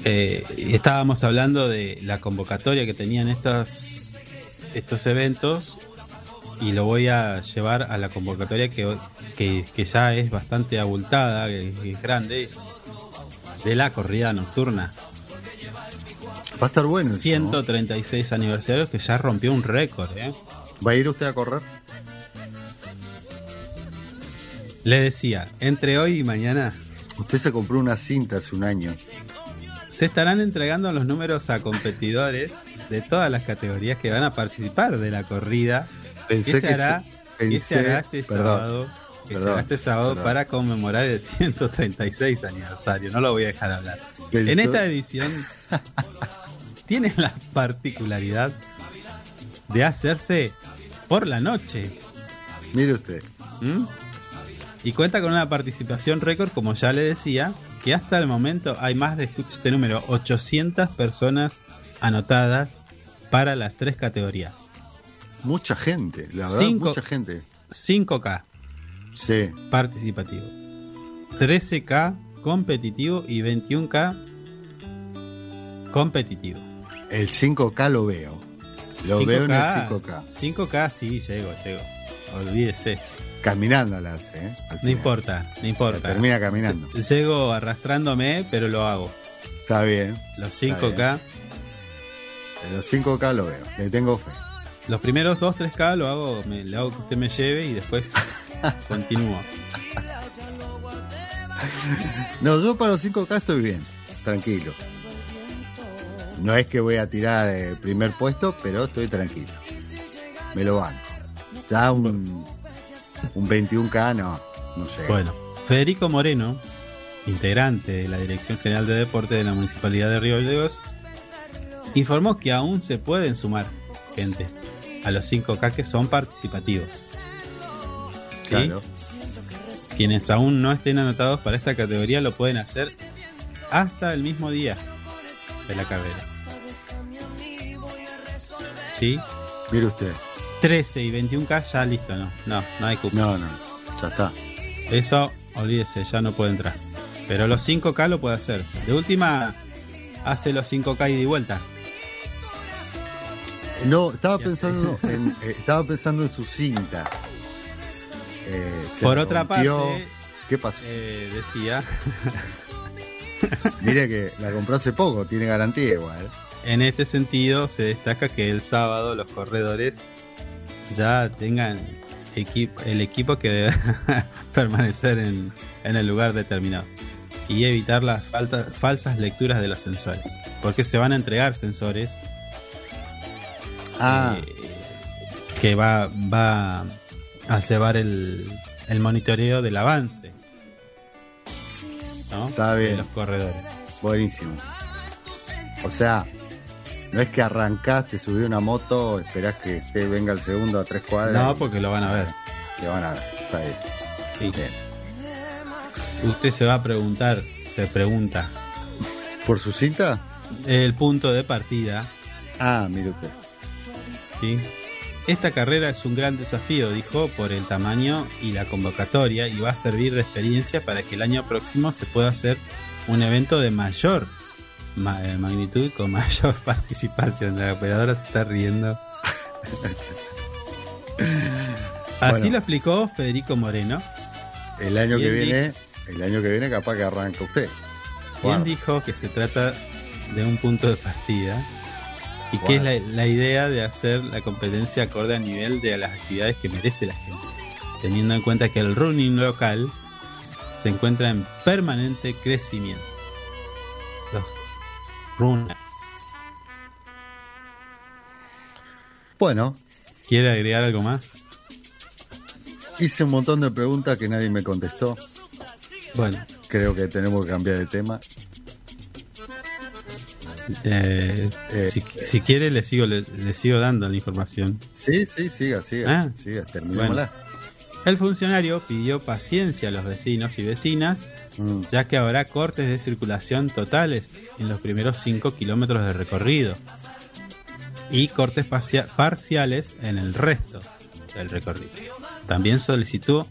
Eh, estábamos hablando de la convocatoria que tenían estos, estos eventos y lo voy a llevar a la convocatoria que, que, que ya es bastante abultada, que, que es grande, de la corrida nocturna. Va a estar bueno. eso, ¿no? 136 aniversarios que ya rompió un récord. ¿eh? ¿Va a ir usted a correr? Le decía, entre hoy y mañana Usted se compró una cinta hace un año. se estarán entregando los números a competidores de todas las categorías que van a participar de la corrida Pensé ¿Qué se que hará, se- qué se hará este perdón, sábado? ¿Qué se hará este sábado perdón. para conmemorar el 136 aniversario? No lo voy a dejar hablar. Pensó- En esta edición tiene la particularidad de hacerse por la noche. Mire usted. ¿m? Y cuenta con una participación récord, como ya le decía, que hasta el momento hay más de, escuche este número, 800 personas anotadas para las tres categorías. Mucha gente, la verdad, Cinco- mucha gente. 5K, Sí, participativo. 13K competitivo y 21K competitivo. el 5K lo veo. Lo veo en el 5K. 5K sí, llego, llego. Olvídese. Caminando la hace, ¿eh? No importa, no importa. Termina caminando. Llego arrastrándome, pero lo hago. Está bien. Los Está 5K, En los 5K lo veo. Le tengo fe. los primeros 2, 3K lo hago, me, le hago que usted me lleve y después continúo. No, yo para los 5K estoy bien. Tranquilo. No es que voy a tirar el primer puesto, pero estoy tranquilo. Me lo banco. Ya un, un 21K no, no sé. Bueno, Federico Moreno, integrante de la Dirección General de Deporte de la Municipalidad de Río Gallegos, informó que aún se pueden sumar gente a los 5K que son participativos. ¿Sí? Claro. Quienes aún no estén anotados para esta categoría lo pueden hacer hasta el mismo día de la carrera. ¿Sí? Mire usted. 13 y 21K ya listo, no, no, no hay cupo. No, no. Ya está. Eso, olvídese, ya no puede entrar. Pero los 5K lo puede hacer. De última, hace los 5K y de vuelta. No, estaba pensando en, eh, estaba pensando en su cinta. Eh, se Por otra rompió. parte, ¿Qué pasó? eh, decía, Mire que la compró hace poco, tiene garantía igual. en este sentido se destaca que el sábado los corredores ya tengan el equipo que debe permanecer en, en el lugar determinado y evitar las falta- falsas lecturas de los sensores. Porque se van a entregar sensores Ah, eh, que va, va a llevar el, el monitoreo del avance ¿no? Está de bien. los corredores. buenísimo. O sea, no es que arrancaste, subí una moto, esperás que esté, venga el segundo a tres cuadras. No, porque lo van a ver. te van a ver. Está bien. Sí. Bien. Usted se va a preguntar, se pregunta, ¿Por su cinta? El punto de partida. Ah, mire usted. ¿Sí? Esta carrera es un gran desafío, dijo, por el tamaño y la convocatoria y va a servir de experiencia para que el año próximo se pueda hacer un evento de mayor ma- eh, magnitud con mayor participación. La operadora se está riendo. Así Bueno. lo explicó Federico Moreno, El año que viene, el año que viene capaz que arranca usted. quien Wow. dijo que se trata de un punto de partida y que es la, la idea de hacer la competencia acorde al nivel de las actividades que merece la gente, teniendo en cuenta que el running local se encuentra en permanente crecimiento. Los runners. Bueno, ¿Quiere agregar algo más? hice un montón de preguntas que nadie me contestó. Bueno, Creo que tenemos que cambiar de tema. Eh, Eh, si, si quiere le sigo le, le sigo dando la información. Sí, sí, siga, siga. Ah. siga, terminémosla. El funcionario pidió paciencia a los vecinos y vecinas, Mm, ya que habrá cortes de circulación totales en los primeros 5 kilómetros de recorrido y cortes parcia- parciales en el resto del recorrido. También solicitó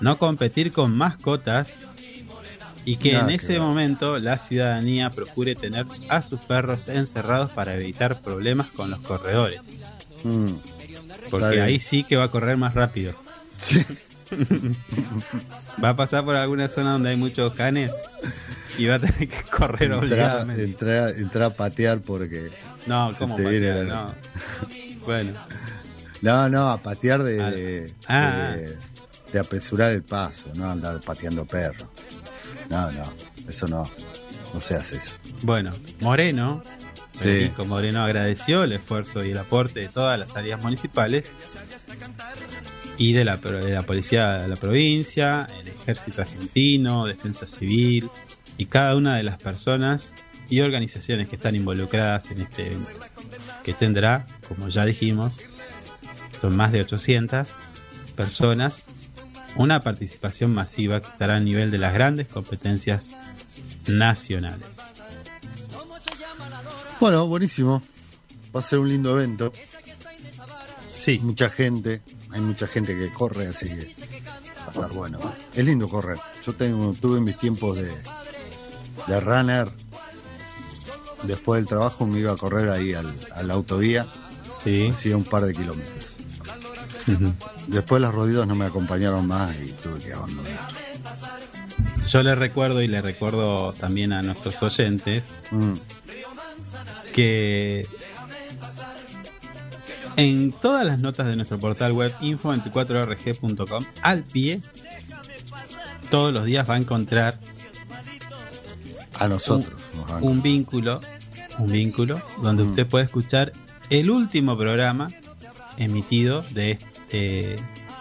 no competir con mascotas y que Nada en ese momento la ciudadanía procure tener a sus perros encerrados para evitar problemas con los corredores, mm. porque ahí sí que va a correr más rápido. Sí. Va a pasar por alguna zona donde hay muchos canes y va a tener que correr obligadamente. entra, entra a patear porque. No, ¿cómo patear? la- No. Bueno, No, no, a patear de, Ah. de, Ah. de- de apresurar el paso, no andar pateando perro. No, no, eso no. No se hace eso. bueno, Moreno, Sí. Federico Moreno agradeció el esfuerzo y el aporte de todas las áreas municipales y de la, de la policía de la provincia, el ejército argentino, defensa civil y cada una de las personas y organizaciones que están involucradas en este evento, que tendrá, como ya dijimos, son más de 800 personas, una participación masiva que estará a nivel de las grandes competencias nacionales. Bueno, buenísimo. Va a ser un lindo evento. Sí, Mucha gente, hay mucha gente que corre, así que va a estar bueno. Es lindo correr. Yo tengo, tuve mis tiempos de, de runner. Después del trabajo me iba a correr ahí al, a la autovía. sí. Hacía un par de kilómetros. Después las rodillas no me acompañaron más y tuve que abandonar. Yo le recuerdo y le recuerdo también a nuestros oyentes Mm, que en todas las notas de nuestro portal web info24rg.com al pie todos los días va a encontrar a nosotros. un vínculo un vínculo donde usted puede escuchar el último programa emitido de este,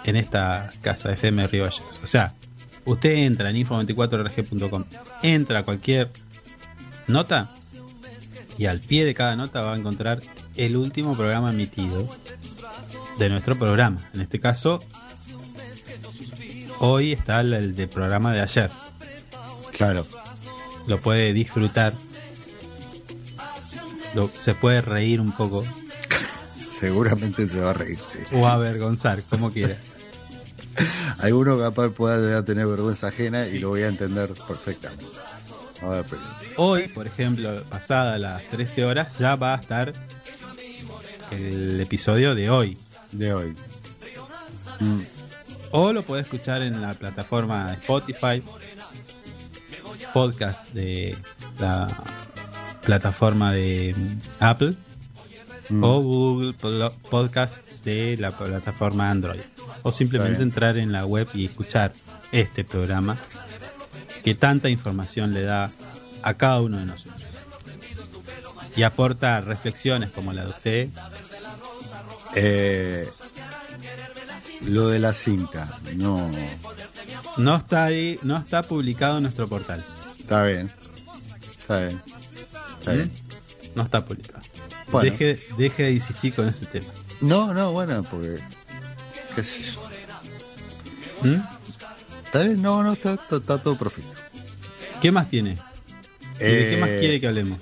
en esta casa FM de Río Gallegos. O sea, usted entra en info24rg.com, entra a cualquier nota y al pie de cada nota va a encontrar el último programa emitido de nuestro programa. En este caso, hoy está el, el de programa de ayer. Claro. Lo puede disfrutar. Lo- se puede reír un poco Seguramente se va a reír, sí. o avergonzar, como quiera. Alguno capaz pueda llegar a tener vergüenza ajena y lo voy a entender perfectamente. A ver, pero- Hoy, por ejemplo, pasada las 13 horas, ya va a estar el episodio de hoy. de hoy. Mm, O lo puede escuchar en la plataforma de Spotify, podcast de la plataforma de Apple mm. o Google Podcast de la plataforma Android. O simplemente entrar en la web y escuchar este programa que tanta información le da a cada uno de nosotros. Y aporta reflexiones como la de usted. Eh, lo de la cinta, no. No está ahí, no está publicado en nuestro portal. Está bien. Está bien. Está ¿Mm? bien. No está publicado. Bueno. Deje, deje de insistir con ese tema. No, no, bueno, porque. ¿Qué sé yo? ¿Mm? ¿Está bien? No, no, está, está, está todo perfecto. ¿Qué más tiene? ¿Y de qué más Eh, quiere que hablemos?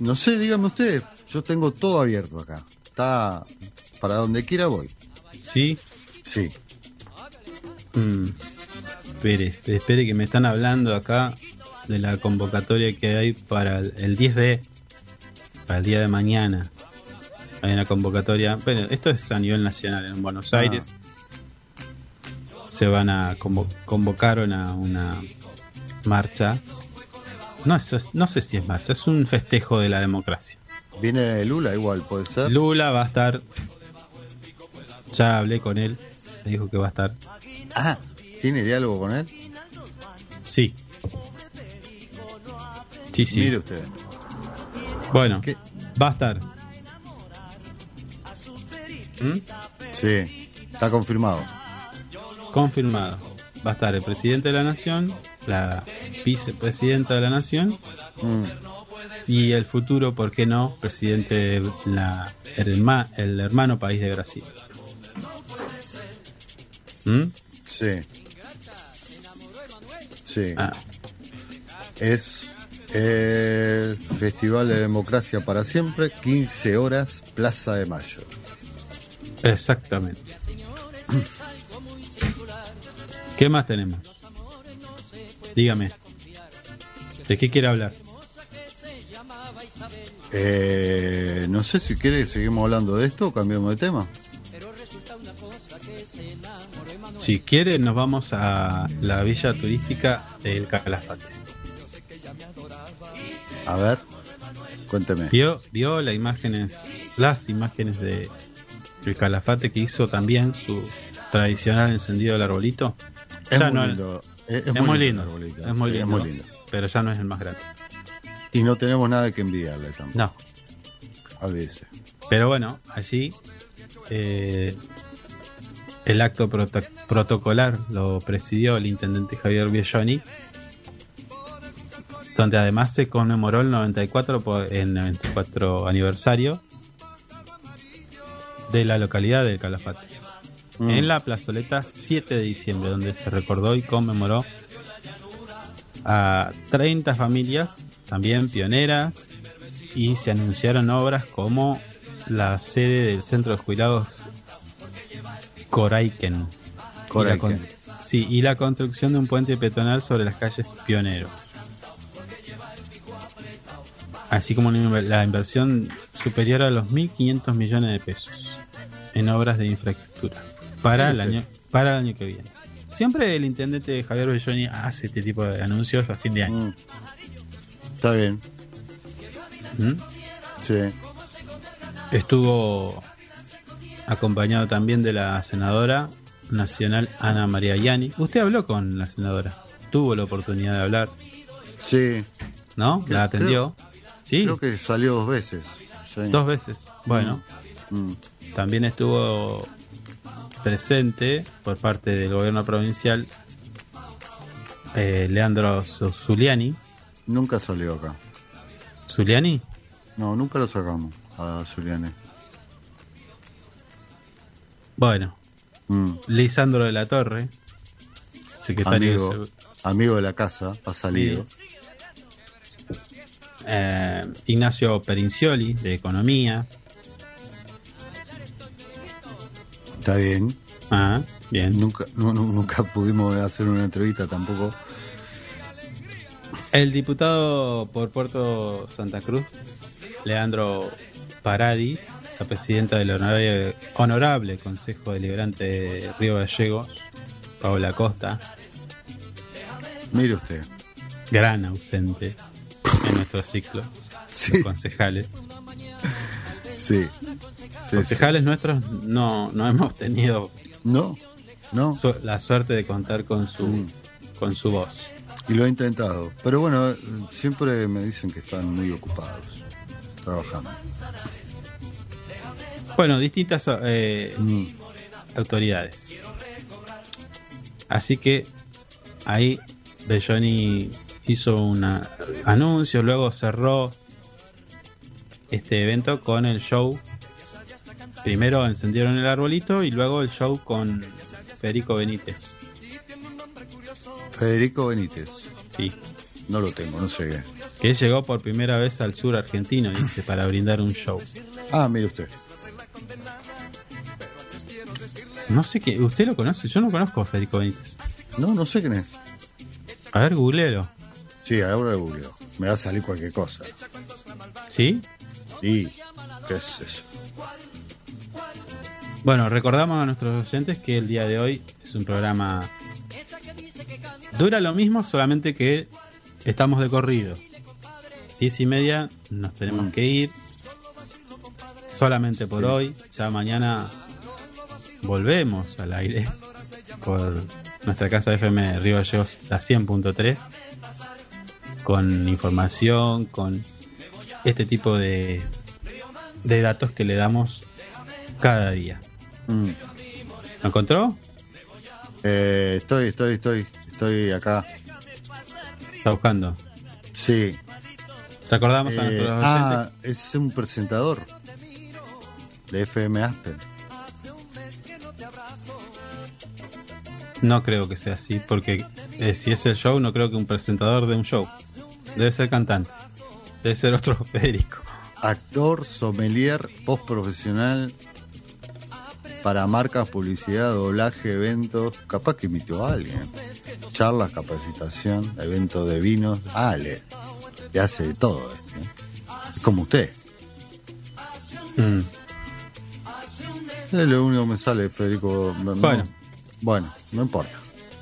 No sé, dígame usted. Yo tengo todo abierto acá. Está para donde quiera voy. ¿Sí? Sí. Mm. Espere, espere que me están hablando acá de la convocatoria que hay para el, el 10D, para el día de mañana. Hay una convocatoria, bueno, esto es a nivel nacional, en Buenos Ah. Aires. Se van a convo- convocaron a una marcha. No, eso es- no sé si es marcha, es un festejo de la democracia. Viene Lula igual, puede ser. Lula va a estar. Ya hablé con él, me dijo que va a estar. Ah, ¿tiene diálogo con él? Sí. Sí, sí. Mire usted. Bueno, ¿Qué? va a estar. ¿Mm? Sí, está confirmado. Confirmado. Va a estar el presidente de la nación, la vicepresidenta de la nación Mm, y el futuro, ¿por qué no? Presidente de la, el, herma- el hermano país de Brasil. ¿Mm? sí. Sí. Ah, Es el Festival de Democracia para Siempre, 15 horas, Plaza de Mayo. exactamente. ¿Qué más tenemos? Dígame. ¿De qué quiere hablar? Eh, no sé si quiere que seguimos hablando de esto o cambiamos de tema. Si quiere, nos vamos a la villa turística del Calafate. A ver, cuénteme. ¿Vio, vio las imágenes, las imágenes de el Calafate que hizo también su tradicional encendido del arbolito? Es Ya muy no- lindo. Es, Es, muy lindo, arbolito. es muy lindo, lindo. pero ya no es el más grande. Y no tenemos nada que envidiarle tampoco. No, Olvídese. pero bueno, allí eh, el acto proto- protocolar lo presidió el intendente Javier Bielloni, donde además se conmemoró el 94, por, el 94 aniversario de la localidad del Calafate. Mm. en la plazoleta 7 de diciembre, donde se recordó y conmemoró a 30 familias, también pioneras, y se anunciaron obras como la sede del Centro de Jubilados Coraiken. Coraiken. Y la sí, y la construcción de un puente peatonal sobre las calles Pionero. Así como la inversión superior a los 1.500 millones de pesos en obras de infraestructura para el año para el año que viene. Siempre el intendente Javier Belloni hace este tipo de anuncios a fin de año. Mm. Está bien. ¿Mm? Sí. Estuvo acompañado también de la senadora nacional Ana María Yani. Usted habló con la senadora, tuvo la oportunidad de hablar, Sí. ¿no? Creo- la atendió. Sí, Creo que salió dos veces. Sí. dos veces. Bueno, Mm. también estuvo presente por parte del gobierno provincial eh, Leandro Zu- Zuliani. Nunca salió acá. ¿Zuliani? No, nunca lo sacamos a Zuliane. Bueno, Mm. Lisandro de la Torre, secretario de Amigo, amigo de la casa, ha salido. Eh, Ignacio Perincioli de Economía. Está bien. Ah, bien. Nunca, no- no- nunca pudimos hacer una entrevista tampoco. El diputado por Puerto Santa Cruz, Leandro Paradis, la presidenta del honorable, honorable Consejo Deliberante de Río Gallegos, Paola Costa, Mire usted. gran ausente en nuestro ciclo, Sí, los concejales. sí. sí, sí. Concejales nuestros no, no hemos tenido No, no. su- la suerte de contar con su, Mm. con su voz. Y lo he intentado. Pero bueno, siempre me dicen que están muy ocupados trabajando. Bueno, distintas eh, Mm. autoridades. Así que ahí Belloni hizo un anuncio, luego cerró este evento con el show. Primero encendieron el arbolito y luego el show con Federico Benítez. Federico Benítez. Sí, No lo tengo, no sé qué. Que llegó por primera vez al sur argentino, dice, para brindar un show. Ah, mire usted. No sé qué, ¿usted lo conoce? Yo no conozco a Federico Benítez. No, no sé quién es. A ver, googleelo. Sí, ahora lo googleo. Me va a salir cualquier cosa. ¿Sí? Y, qué es eso. Bueno, recordamos a nuestros oyentes que el día de hoy es un programa. Dura lo mismo, solamente que estamos de corrido. Diez y media nos tenemos que ir. Solamente por hoy. Ya mañana volvemos al aire por nuestra casa FM Río Gallegos, la 100.3. Con información, con este tipo de, de datos que le damos cada día. Mm. ¿Lo encontró? Eh, estoy, estoy, estoy, estoy acá. Está buscando. Sí. Recordamos a Eh, nuestros ah, oyentes. es un presentador de FM Aspen. No creo que sea así, porque eh, si es el show, no creo que un presentador de un show. Debe ser cantante. Debe ser otro Federico. Actor, sommelier, post profesional para marcas, publicidad, doblaje, eventos. Capaz que invitó a alguien. Charlas, capacitación, eventos de vinos. Ah, le, hace de todo. este. Es como usted. Mm. Es lo único que me sale, Federico. No- Bueno. Bueno, no importa.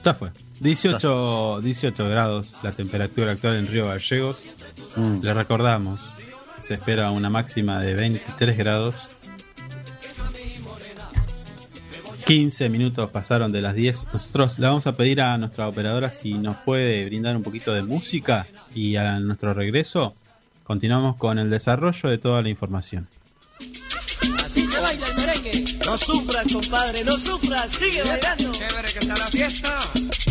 Ya fue. 18, 18 grados la temperatura actual en Río Gallegos. Mm. Le recordamos, se espera una máxima de 23 grados. 15 minutos pasaron de las 10. Nosotros le vamos a pedir a nuestra operadora si nos puede brindar un poquito de música y a nuestro regreso continuamos con el desarrollo de toda la información. Así se baila el merengue. No sufras, compadre, no sufras, sigue bailando. Chévere que está la fiesta.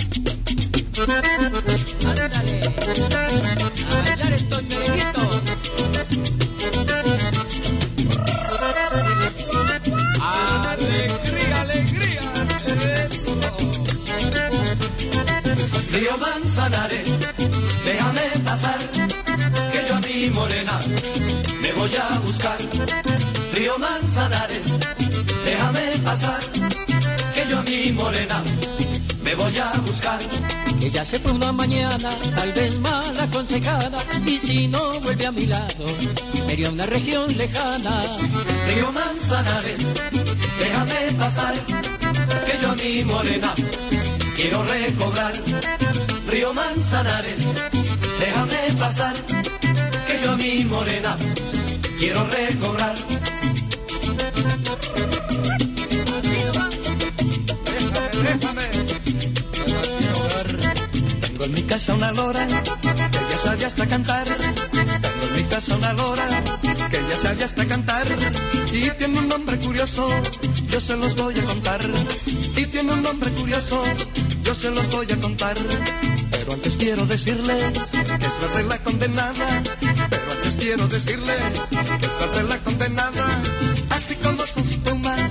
Ándale. A bailar estos merenguitos. Alegría, alegría. Eso. Río Manzanares, déjame pasar, que yo a mi morena me voy a buscar. Río Manzanares, déjame pasar, que yo a mi morena me voy a buscar. Ella se fue una mañana, tal vez mal aconsejada, y si no vuelve a mi lado, sería una región lejana. Río Manzanares, déjame pasar, que yo a mi morena quiero recobrar. Río Manzanares, déjame pasar, que yo a mi morena quiero recobrar. En mi casa una lora que ya sabe hasta cantar. Tengo en mi casa una lora que ya sabe hasta cantar. Y tiene un nombre curioso, yo se los voy a contar. Y tiene un nombre curioso, yo se los voy a contar. Pero antes quiero decirles que es la de la condenada. Pero antes quiero decirles que es la de la condenada. Así como son sus plumas,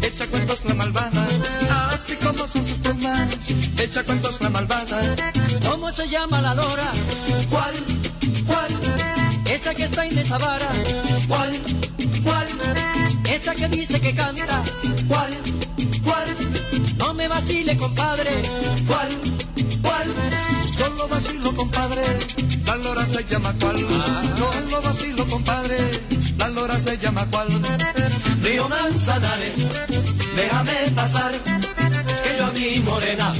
echa cuentos la malvada. Así como son sus plumas, echa cuentos la malvada. ¿Cómo se llama la lora? ¿Cuál? ¿Cuál? Esa que está en esa vara. ¿Cuál? ¿Cuál? Esa que dice que canta. ¿Cuál? ¿Cuál? No me vacile, compadre. ¿Cuál? ¿Cuál? Yo lo vacilo, compadre. La lora se llama cuál. Yo lo vacilo, compadre. La lora se llama cuál. Río Manzanares, déjame pasar. Que yo a mi morena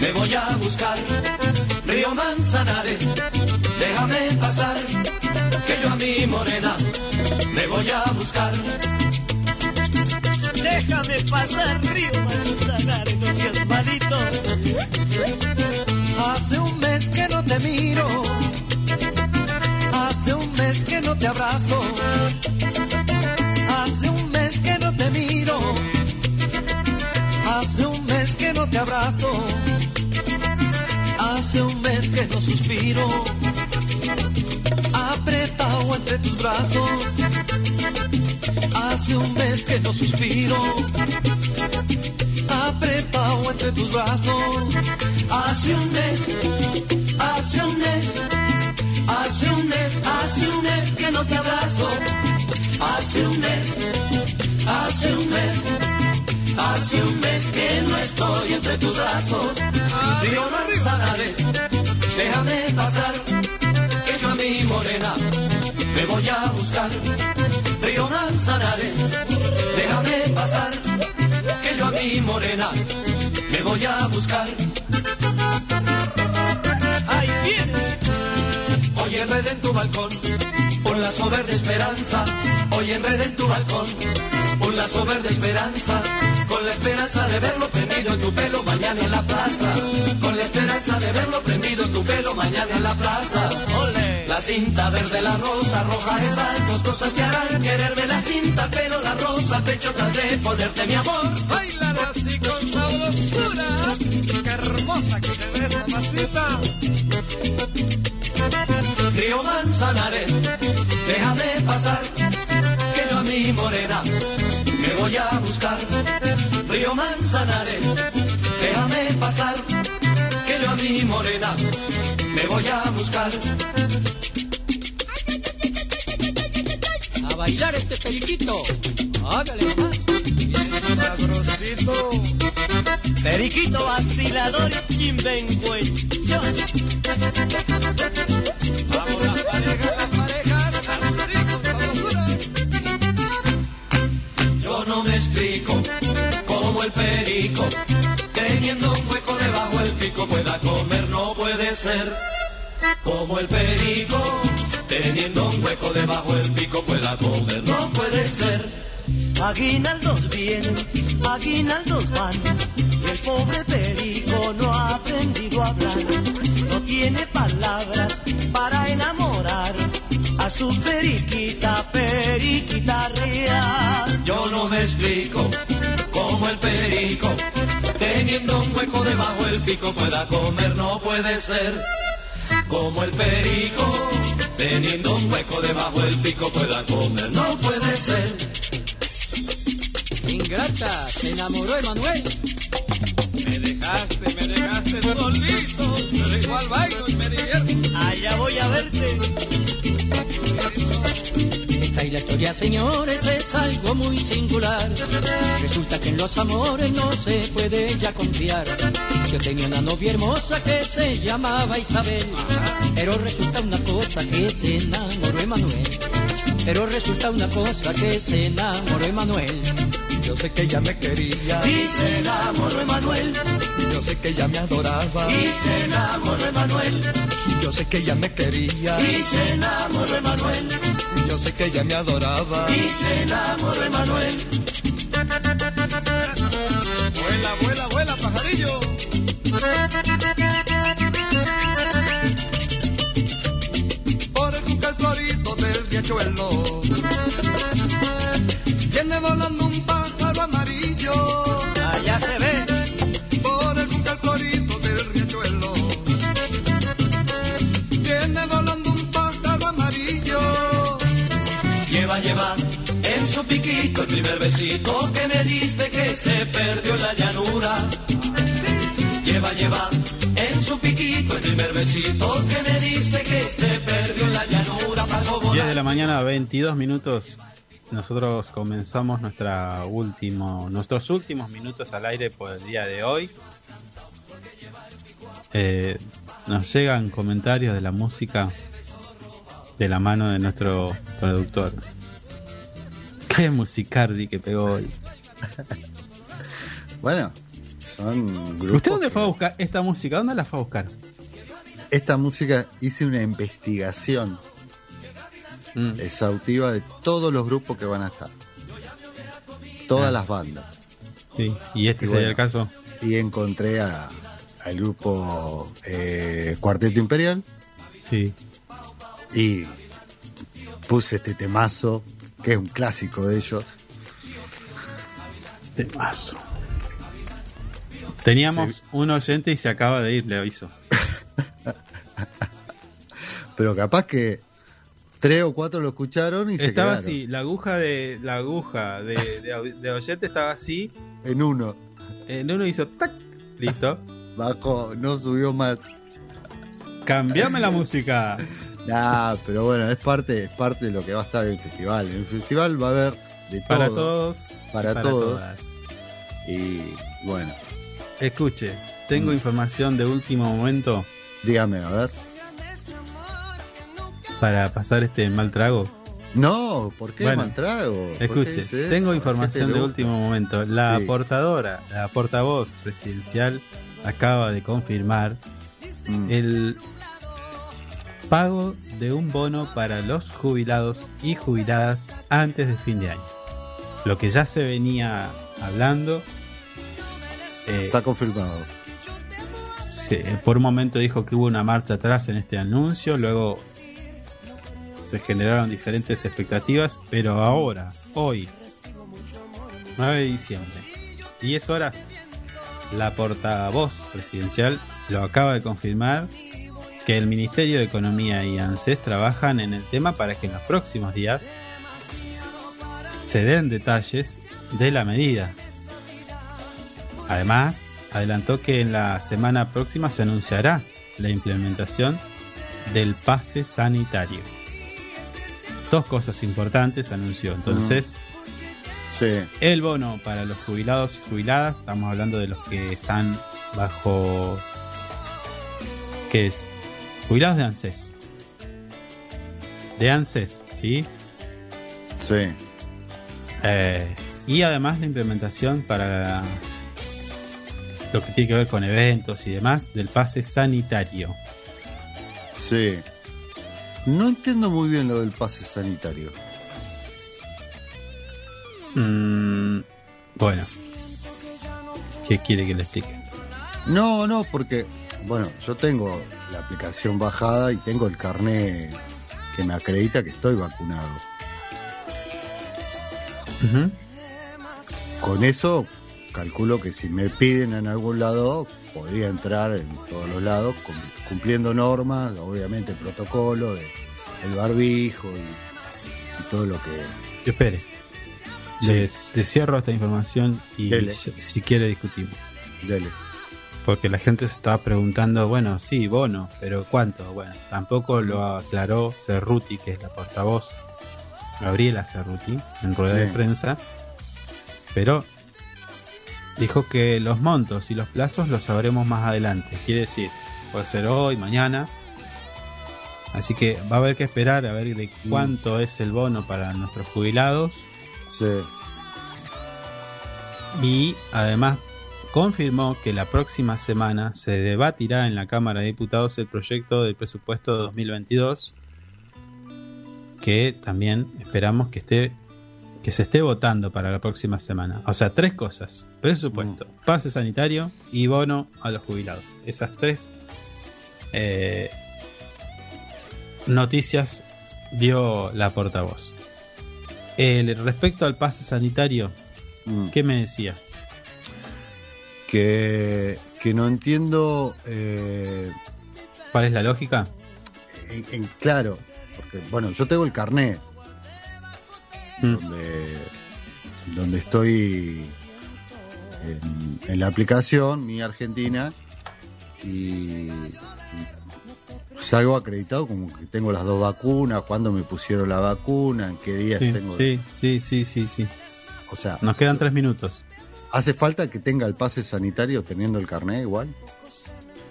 me voy a buscar. Manzanares, déjame pasar. Que yo a mi morena me voy a buscar. Déjame pasar, suspiro, apretado entre tus brazos. Hace un mes que no suspiro, apretado entre tus brazos. Hace un mes, hace un mes, hace un mes, hace un mes que no te abrazo. Hace un mes, hace un mes, hace un mes que no estoy entre tus brazos. Dios no déjame pasar, que yo a mi morena me voy a buscar. Río Manzanares, déjame pasar, que yo a mi morena me voy a buscar. Ahí viene. Hoy en red en tu balcón, un lazo verde esperanza. Hoy en red en tu balcón, un lazo verde esperanza. Con la esperanza de verlo prendido en tu pelo mañana en la plaza. Con la esperanza de verlo prendido en tu mañana en la plaza. La cinta verde, la rosa, roja es dos cosas te harán quererme la cinta, pero la rosa, pecho tal de ponerte mi amor. Baila así con sabrosura. Qué hermosa que te ves, mamacita. Río Manzanares, déjame pasar, que yo a mi morena me voy a buscar. Río Manzanares, déjame pasar, que yo a mi morena voy a buscar. A bailar este periquito. Hágale más. Sabrosito. Periquito vacilador y chimbencuello. Vamos las parejas, las parejas. Así con sabrosura. Yo no me explico cómo el perico, teniendo un hueco Como el perico, teniendo un hueco debajo el pico, pueda comer, no puede ser. Aguinaldos vienen, aguinaldos van, y el pobre perico no ha aprendido a hablar, no tiene palabras para enamorar a su periquita, periquita real. Yo no me explico cómo el perico, hueco debajo el pico, pueda comer, no puede ser. Como el perico, teniendo un hueco debajo el pico, pueda comer, no puede ser. Ingrata, se enamoró Emanuel. Me dejaste, me dejaste solito. Pero igual bailo y me divierto. Allá voy a verte. Y la historia, señores, es algo muy singular. Resulta que en los amores no se puede ya confiar. Yo tenía una novia hermosa que se llamaba Isabel. Pero resulta una cosa que se enamoró Emanuel. Pero resulta una cosa que se enamoró Emanuel. Yo sé que ella me quería. Y se enamoró Emanuel, Yo sé que ella me adoraba. y se enamoró Emanuel, Yo sé que ella me quería. y se enamoró Emanuel, Yo sé que ella me adoraba. y se enamoró Emanuel. Vuela, vuela, vuela, pajarillo. Por el florito del riachuelo. Piquito el primer besito que me diste que se perdió en la llanura. Lleva, lleva en su piquito el primer besito que me diste que se perdió en la llanura. Pasó 10 de la mañana, 22 minutos. Nosotros comenzamos nuestra último, nuestros últimos minutos al aire por el día de hoy. Eh, nos llegan comentarios de la música de la mano de nuestro productor. Qué musicardi que pegó hoy. Bueno, son grupos. ¿Usted dónde fue a buscar esta música? ¿Dónde la fue a buscar? Esta música hice una investigación Mm. exhaustiva de todos los grupos que van a estar. Todas Ah. las bandas. Sí, y este Y sería bueno. el caso. Y encontré a- al grupo eh, Cuarteto Imperial Sí. y puse este temazo, que es un clásico de ellos. Temazo. Teníamos Sí. un oyente y se acaba de ir, le aviso. Pero capaz que tres o cuatro lo escucharon y se Estaba así, la aguja de la aguja de, de, de oyente estaba así, en uno. en uno hizo tac, listo. Bajo, no subió más. Cambiame la música. Nah, pero bueno, es parte, es parte de lo que va a estar en el festival. En el festival va a haber de todo. Para todos. Para y todos. todas. Y bueno, escuche, tengo información de último momento Dígame, a ver. para pasar este mal trago. No, ¿por qué Bueno, mal trago? ¿Por qué Escuche, tengo ¿A qué información te de último momento. La Sí. portadora, la portavoz presidencial acaba de confirmar Mm. el pago de un bono para los jubilados y jubiladas antes de fin de año. Lo que ya se venía hablando. eh, Está confirmado. se- por un momento dijo que hubo una marcha atrás en este anuncio, luego se generaron diferentes expectativas, pero ahora, hoy, 9 de diciembre, 10 horas, la portavoz presidencial lo acaba de confirmar que el Ministerio de Economía y ANSES trabajan en el tema para que en los próximos días se den detalles de la medida. Además, adelantó que en la semana próxima se anunciará la implementación del pase sanitario. Dos cosas importantes anunció. Entonces, Sí. el bono para los jubilados y jubiladas, estamos hablando de los que están bajo. ¿Qué es? Jubilados de ANSES. De ANSES, ¿sí? Sí. Eh, y además la implementación para lo que tiene que ver con eventos y demás del pase sanitario. Sí. No entiendo muy bien lo del pase sanitario. Mm, bueno, ¿qué quiere que le explique? No, no, porque, bueno, yo tengo la aplicación bajada y tengo el carné que me acredita que estoy vacunado. Con eso, calculo que si me piden en algún lado, podría entrar en todos los lados, cum- cumpliendo normas, obviamente protocolo de el barbijo y, y todo lo que... Espere. Sí. Les, les cierro esta información y Dele. si quiere discutimos. Dele. Porque la gente se estaba preguntando, bueno, sí, bono, pero ¿cuánto? Bueno, tampoco lo aclaró Cerruti, que es la portavoz, Gabriela Cerruti, en rueda Sí. de prensa, pero dijo que los montos y los plazos los sabremos más adelante. Quiere decir, puede ser hoy, mañana. Así que va a haber que esperar a ver de cuánto es el bono para nuestros jubilados Sí. y además confirmó que la próxima semana se debatirá en la Cámara de Diputados el proyecto del presupuesto de 2022 que también esperamos que esté que se esté votando para la próxima semana. O sea, tres cosas: presupuesto, pase sanitario y bono a los jubilados. Esas tres eh, noticias dio la portavoz. El, respecto al pase sanitario, Mm. ¿qué me decía? Que, que no entiendo... eh, ¿Cuál es la lógica? en, en- claro, porque, bueno, yo tengo el carnet Mm. donde, donde estoy en, en la aplicación, mi Argentina, y, y salgo acreditado como que tengo las dos vacunas, cuándo me pusieron la vacuna, en qué días Sí, tengo. sí, sí, sí, sí, sí. O sea, Nos quedan tres minutos. ¿Hace falta que tenga el pase sanitario teniendo el carnet igual?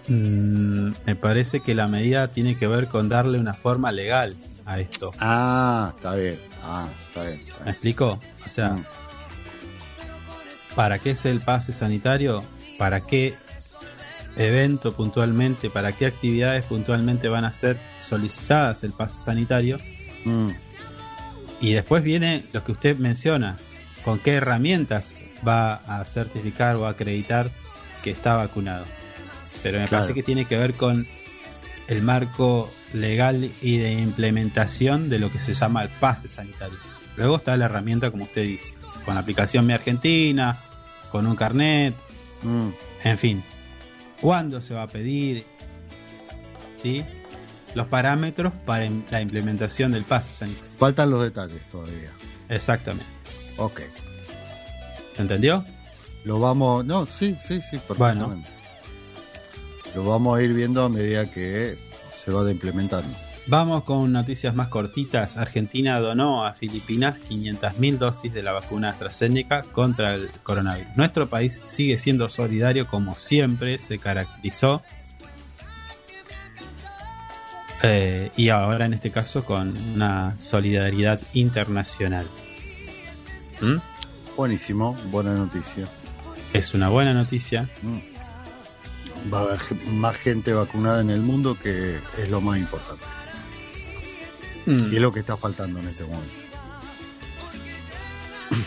Mm, me parece que la medida tiene que ver con darle una forma legal a esto. Ah, está bien. Ah, está bien. está ¿Me explico? O sea, Mm. ¿para qué es el pase sanitario? ¿Para qué evento puntualmente? ¿Para qué actividades puntualmente van a ser solicitadas el pase sanitario? Mm, Y después viene lo que usted menciona, con qué herramientas va a certificar o acreditar que está vacunado. Pero me Claro. parece que tiene que ver con el marco legal y de implementación de lo que se llama el pase sanitario. Luego está la herramienta, como usted dice, con la aplicación Mi Argentina, con un carnet, mm. en fin. ¿Cuándo se va a pedir? ¿Sí? Los parámetros para la implementación del pase sanitario. Faltan los detalles todavía. Exactamente. Ok. ¿Se entendió? Lo vamos. No, sí, sí, sí, perfectamente. Lo vamos a ir viendo a medida que se va implementando. Vamos con noticias más cortitas. Argentina donó a Filipinas 500.000 dosis de la vacuna AstraZeneca contra el coronavirus. Nuestro país sigue siendo solidario como siempre se caracterizó. Eh, y ahora en este caso con una solidaridad internacional. ¿Mm? Buenísimo, buena noticia. Es una buena noticia. Mm. Va a haber más gente vacunada en el mundo que es lo más importante. Mm. Y es lo que está faltando en este momento.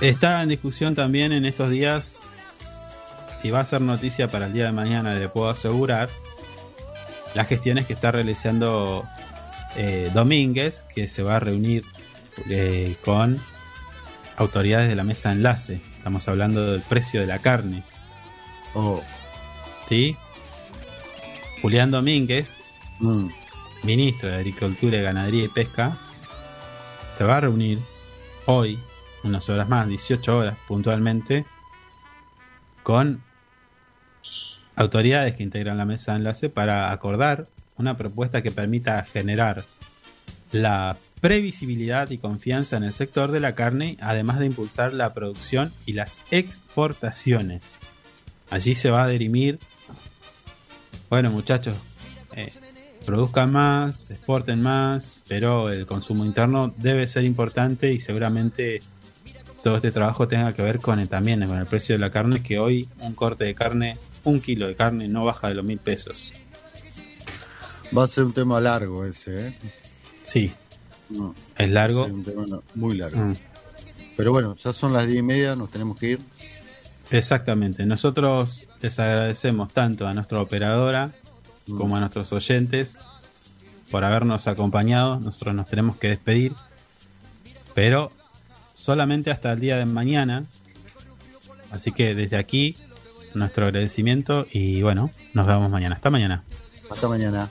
Está en discusión también en estos días y va a ser noticia para el día de mañana, le puedo asegurar, las gestiones que está realizando eh, Domínguez, que se va a reunir eh, con autoridades de la mesa de enlace. Estamos hablando del precio de la carne. Oh. ¿Sí? Julián Domínguez, Mm. ministro de Agricultura, Ganadería y Pesca, se va a reunir hoy, unas horas más, 18 horas puntualmente, con autoridades que integran la mesa de enlace para acordar una propuesta que permita generar la previsibilidad y confianza en el sector de la carne, además de impulsar la producción y las exportaciones. Allí se va a dirimir, bueno muchachos, eh, produzcan más, exporten más, pero el consumo interno debe ser importante y seguramente todo este trabajo tenga que ver con el, también con el precio de la carne, que hoy un corte de carne, un kilo de carne no baja de los mil pesos. Va a ser un tema largo ese, ¿eh? Sí, No, es largo. un tema muy largo. Mm. Pero bueno, ya son las diez y media, nos tenemos que ir. Exactamente. Nosotros les agradecemos tanto a nuestra operadora como a nuestros oyentes por habernos acompañado. Nosotros nos tenemos que despedir, pero solamente hasta el día de mañana. Así que desde aquí, nuestro agradecimiento y bueno, nos vemos mañana. Hasta mañana. Hasta mañana.